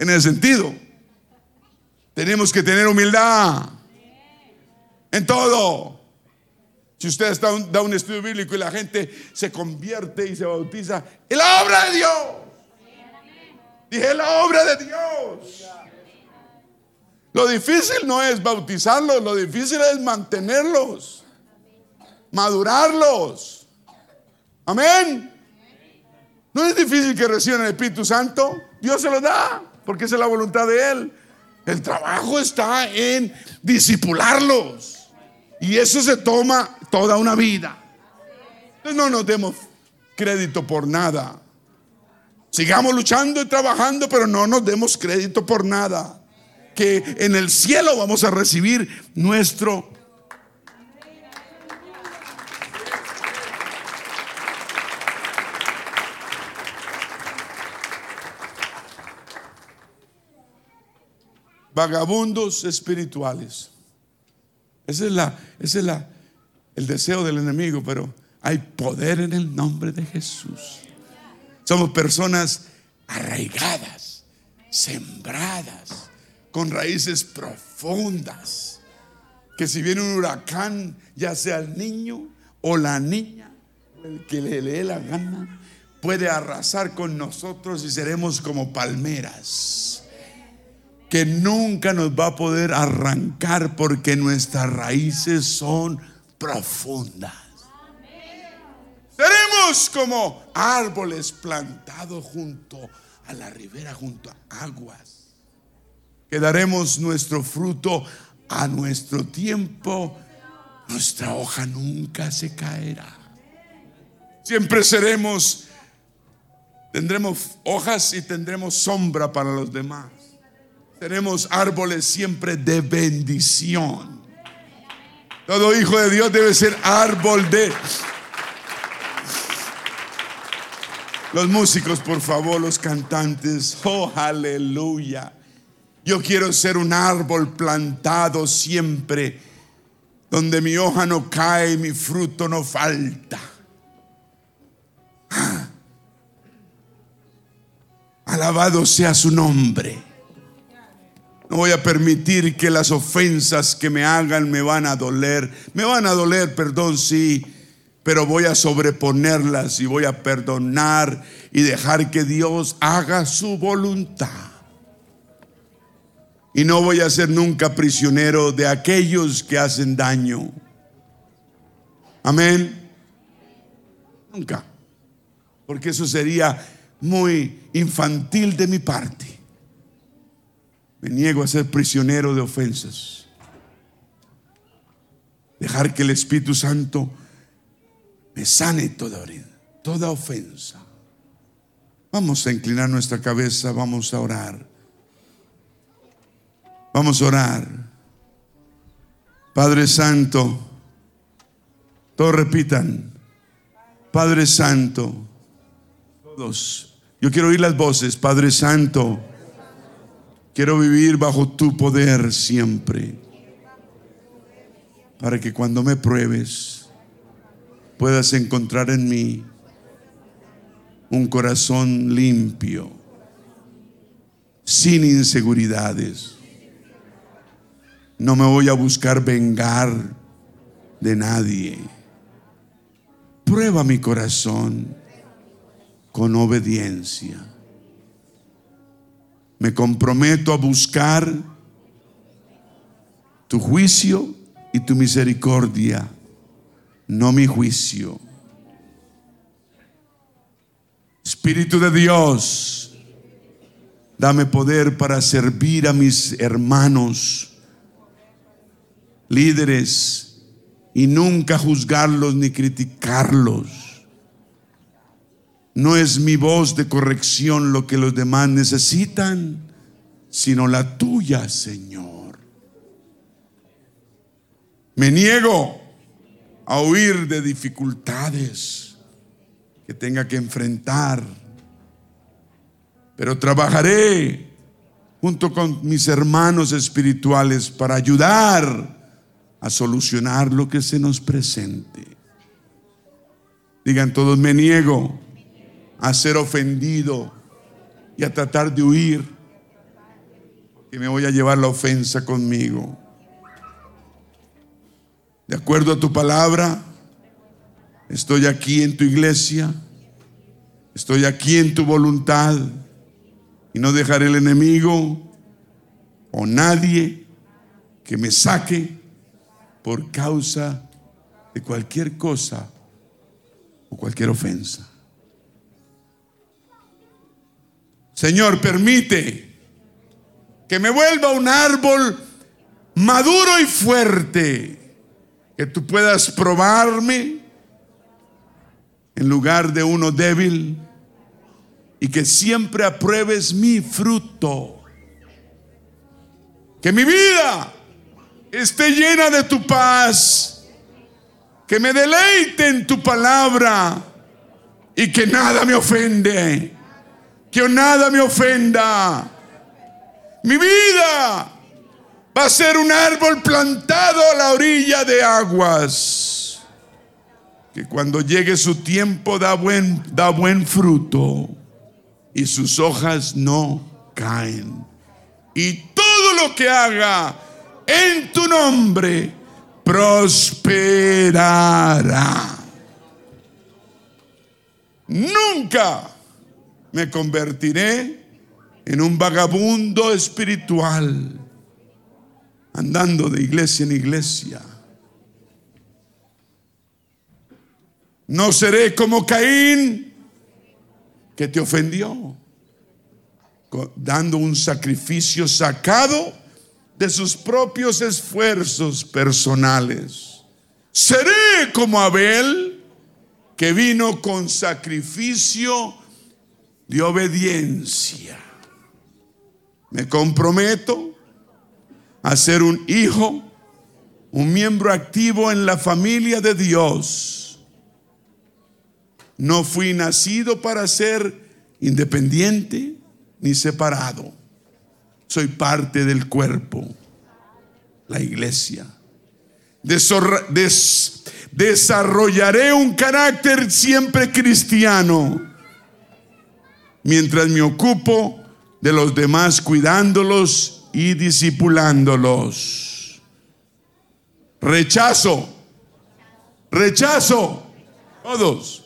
En ese sentido. Tenemos que tener humildad en todo. Si usted da un estudio bíblico y la gente se convierte y se bautiza, es la obra de Dios. Dije la obra de Dios. Lo difícil no es bautizarlos, lo difícil es mantenerlos, madurarlos. Amén. No es difícil que reciban el Espíritu Santo. Dios se lo da, porque esa es la voluntad de Él. El trabajo está en disipularlos. Y eso se toma toda una vida. No nos demos crédito por nada. Sigamos luchando y trabajando, pero no nos demos crédito por nada. Que en el cielo vamos a recibir nuestro vagabundos espirituales. Ese es, la, ese es la, el deseo del enemigo, pero hay poder en el nombre de Jesús. Somos personas arraigadas, sembradas, con raíces profundas, que si viene un huracán, ya sea el niño o la niña, el que le dé la gana, puede arrasar con nosotros y seremos como palmeras que nunca nos va a poder arrancar porque nuestras raíces son profundas. Seremos como árboles plantados junto a la ribera, junto a aguas. Que daremos nuestro fruto a nuestro tiempo. Nuestra hoja nunca se caerá. Siempre seremos, tendremos hojas y tendremos sombra para los demás. Tenemos árboles siempre de bendición. Todo hijo de Dios debe ser árbol de... Los músicos, por favor, los cantantes. Oh, aleluya. Yo quiero ser un árbol plantado siempre, donde mi hoja no cae, mi fruto no falta. Ah. Alabado sea su nombre. No voy a permitir que las ofensas que me hagan me van a doler. Me van a doler, perdón, sí, pero voy a sobreponerlas y voy a perdonar y dejar que Dios haga su voluntad. Y no voy a ser nunca prisionero de aquellos que hacen daño. Amén. Nunca. Porque eso sería muy infantil de mi parte. Me niego a ser prisionero de ofensas. Dejar que el Espíritu Santo me sane toda toda ofensa. Vamos a inclinar nuestra cabeza, vamos a orar. Vamos a orar. Padre Santo, todos repitan, Padre Santo, todos. Yo quiero oír las voces, Padre Santo. Quiero vivir bajo tu poder siempre. Para que cuando me pruebes puedas encontrar en mí un corazón limpio, sin inseguridades. No me voy a buscar vengar de nadie. Prueba mi corazón con obediencia me comprometo a buscar tu juicio y tu misericordia, no mi juicio. Espíritu de Dios, dame poder para servir a mis hermanos, líderes, y nunca juzgarlos ni criticarlos no es mi voz de corrección lo que los demás necesitan, sino la tuya, Señor. Me niego a huir de dificultades que tenga que enfrentar, pero trabajaré junto con mis hermanos espirituales para ayudar a solucionar lo que se nos presente. Digan todos, me niego a ser ofendido y a tratar de huir, que me voy a llevar la ofensa conmigo. De acuerdo a tu palabra, estoy aquí en tu iglesia, estoy aquí en tu voluntad y no dejaré el enemigo o nadie que me saque por causa de cualquier cosa o cualquier ofensa. Señor, permite que me vuelva un árbol maduro y fuerte, que tú puedas probarme en lugar de uno débil y que siempre apruebes mi fruto. Que mi vida esté llena de tu paz, que me deleite en tu palabra y que nada me ofende que nada me ofenda. Mi vida va a ser un árbol plantado a la orilla de aguas, que cuando llegue su tiempo da buen, da buen fruto y sus hojas no caen. Y todo lo que haga en tu nombre prosperará. Nunca me convertiré en un vagabundo espiritual, andando de iglesia en iglesia. No seré como Caín, que te ofendió, dando un sacrificio sacado de sus propios esfuerzos personales. Seré como Abel, que vino con sacrificio de obediencia. Me comprometo a ser un hijo, un miembro activo en la familia de Dios. no fui nacido para ser independiente ni separado. Soy parte del cuerpo, la iglesia. desarrollaré un carácter siempre cristiano mientras me ocupo de los demás cuidándolos y discipulándolos. Rechazo, rechazo, todos.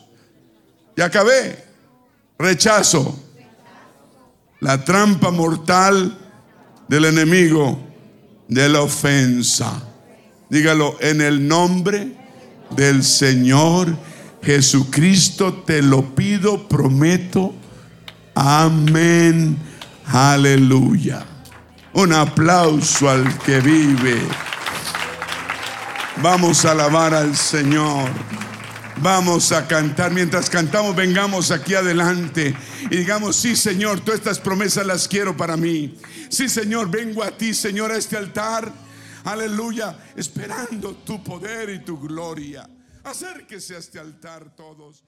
Ya acabé. Rechazo la trampa mortal del enemigo de la ofensa. Dígalo, en el nombre del Señor Jesucristo te lo pido, prometo. Amén. Aleluya. Un aplauso al que vive. Vamos a alabar al Señor. Vamos a cantar. Mientras cantamos, vengamos aquí adelante y digamos, sí Señor, todas estas promesas las quiero para mí. Sí Señor, vengo a ti, Señor, a este altar. Aleluya, esperando tu poder y tu gloria. Acérquese a este altar todos.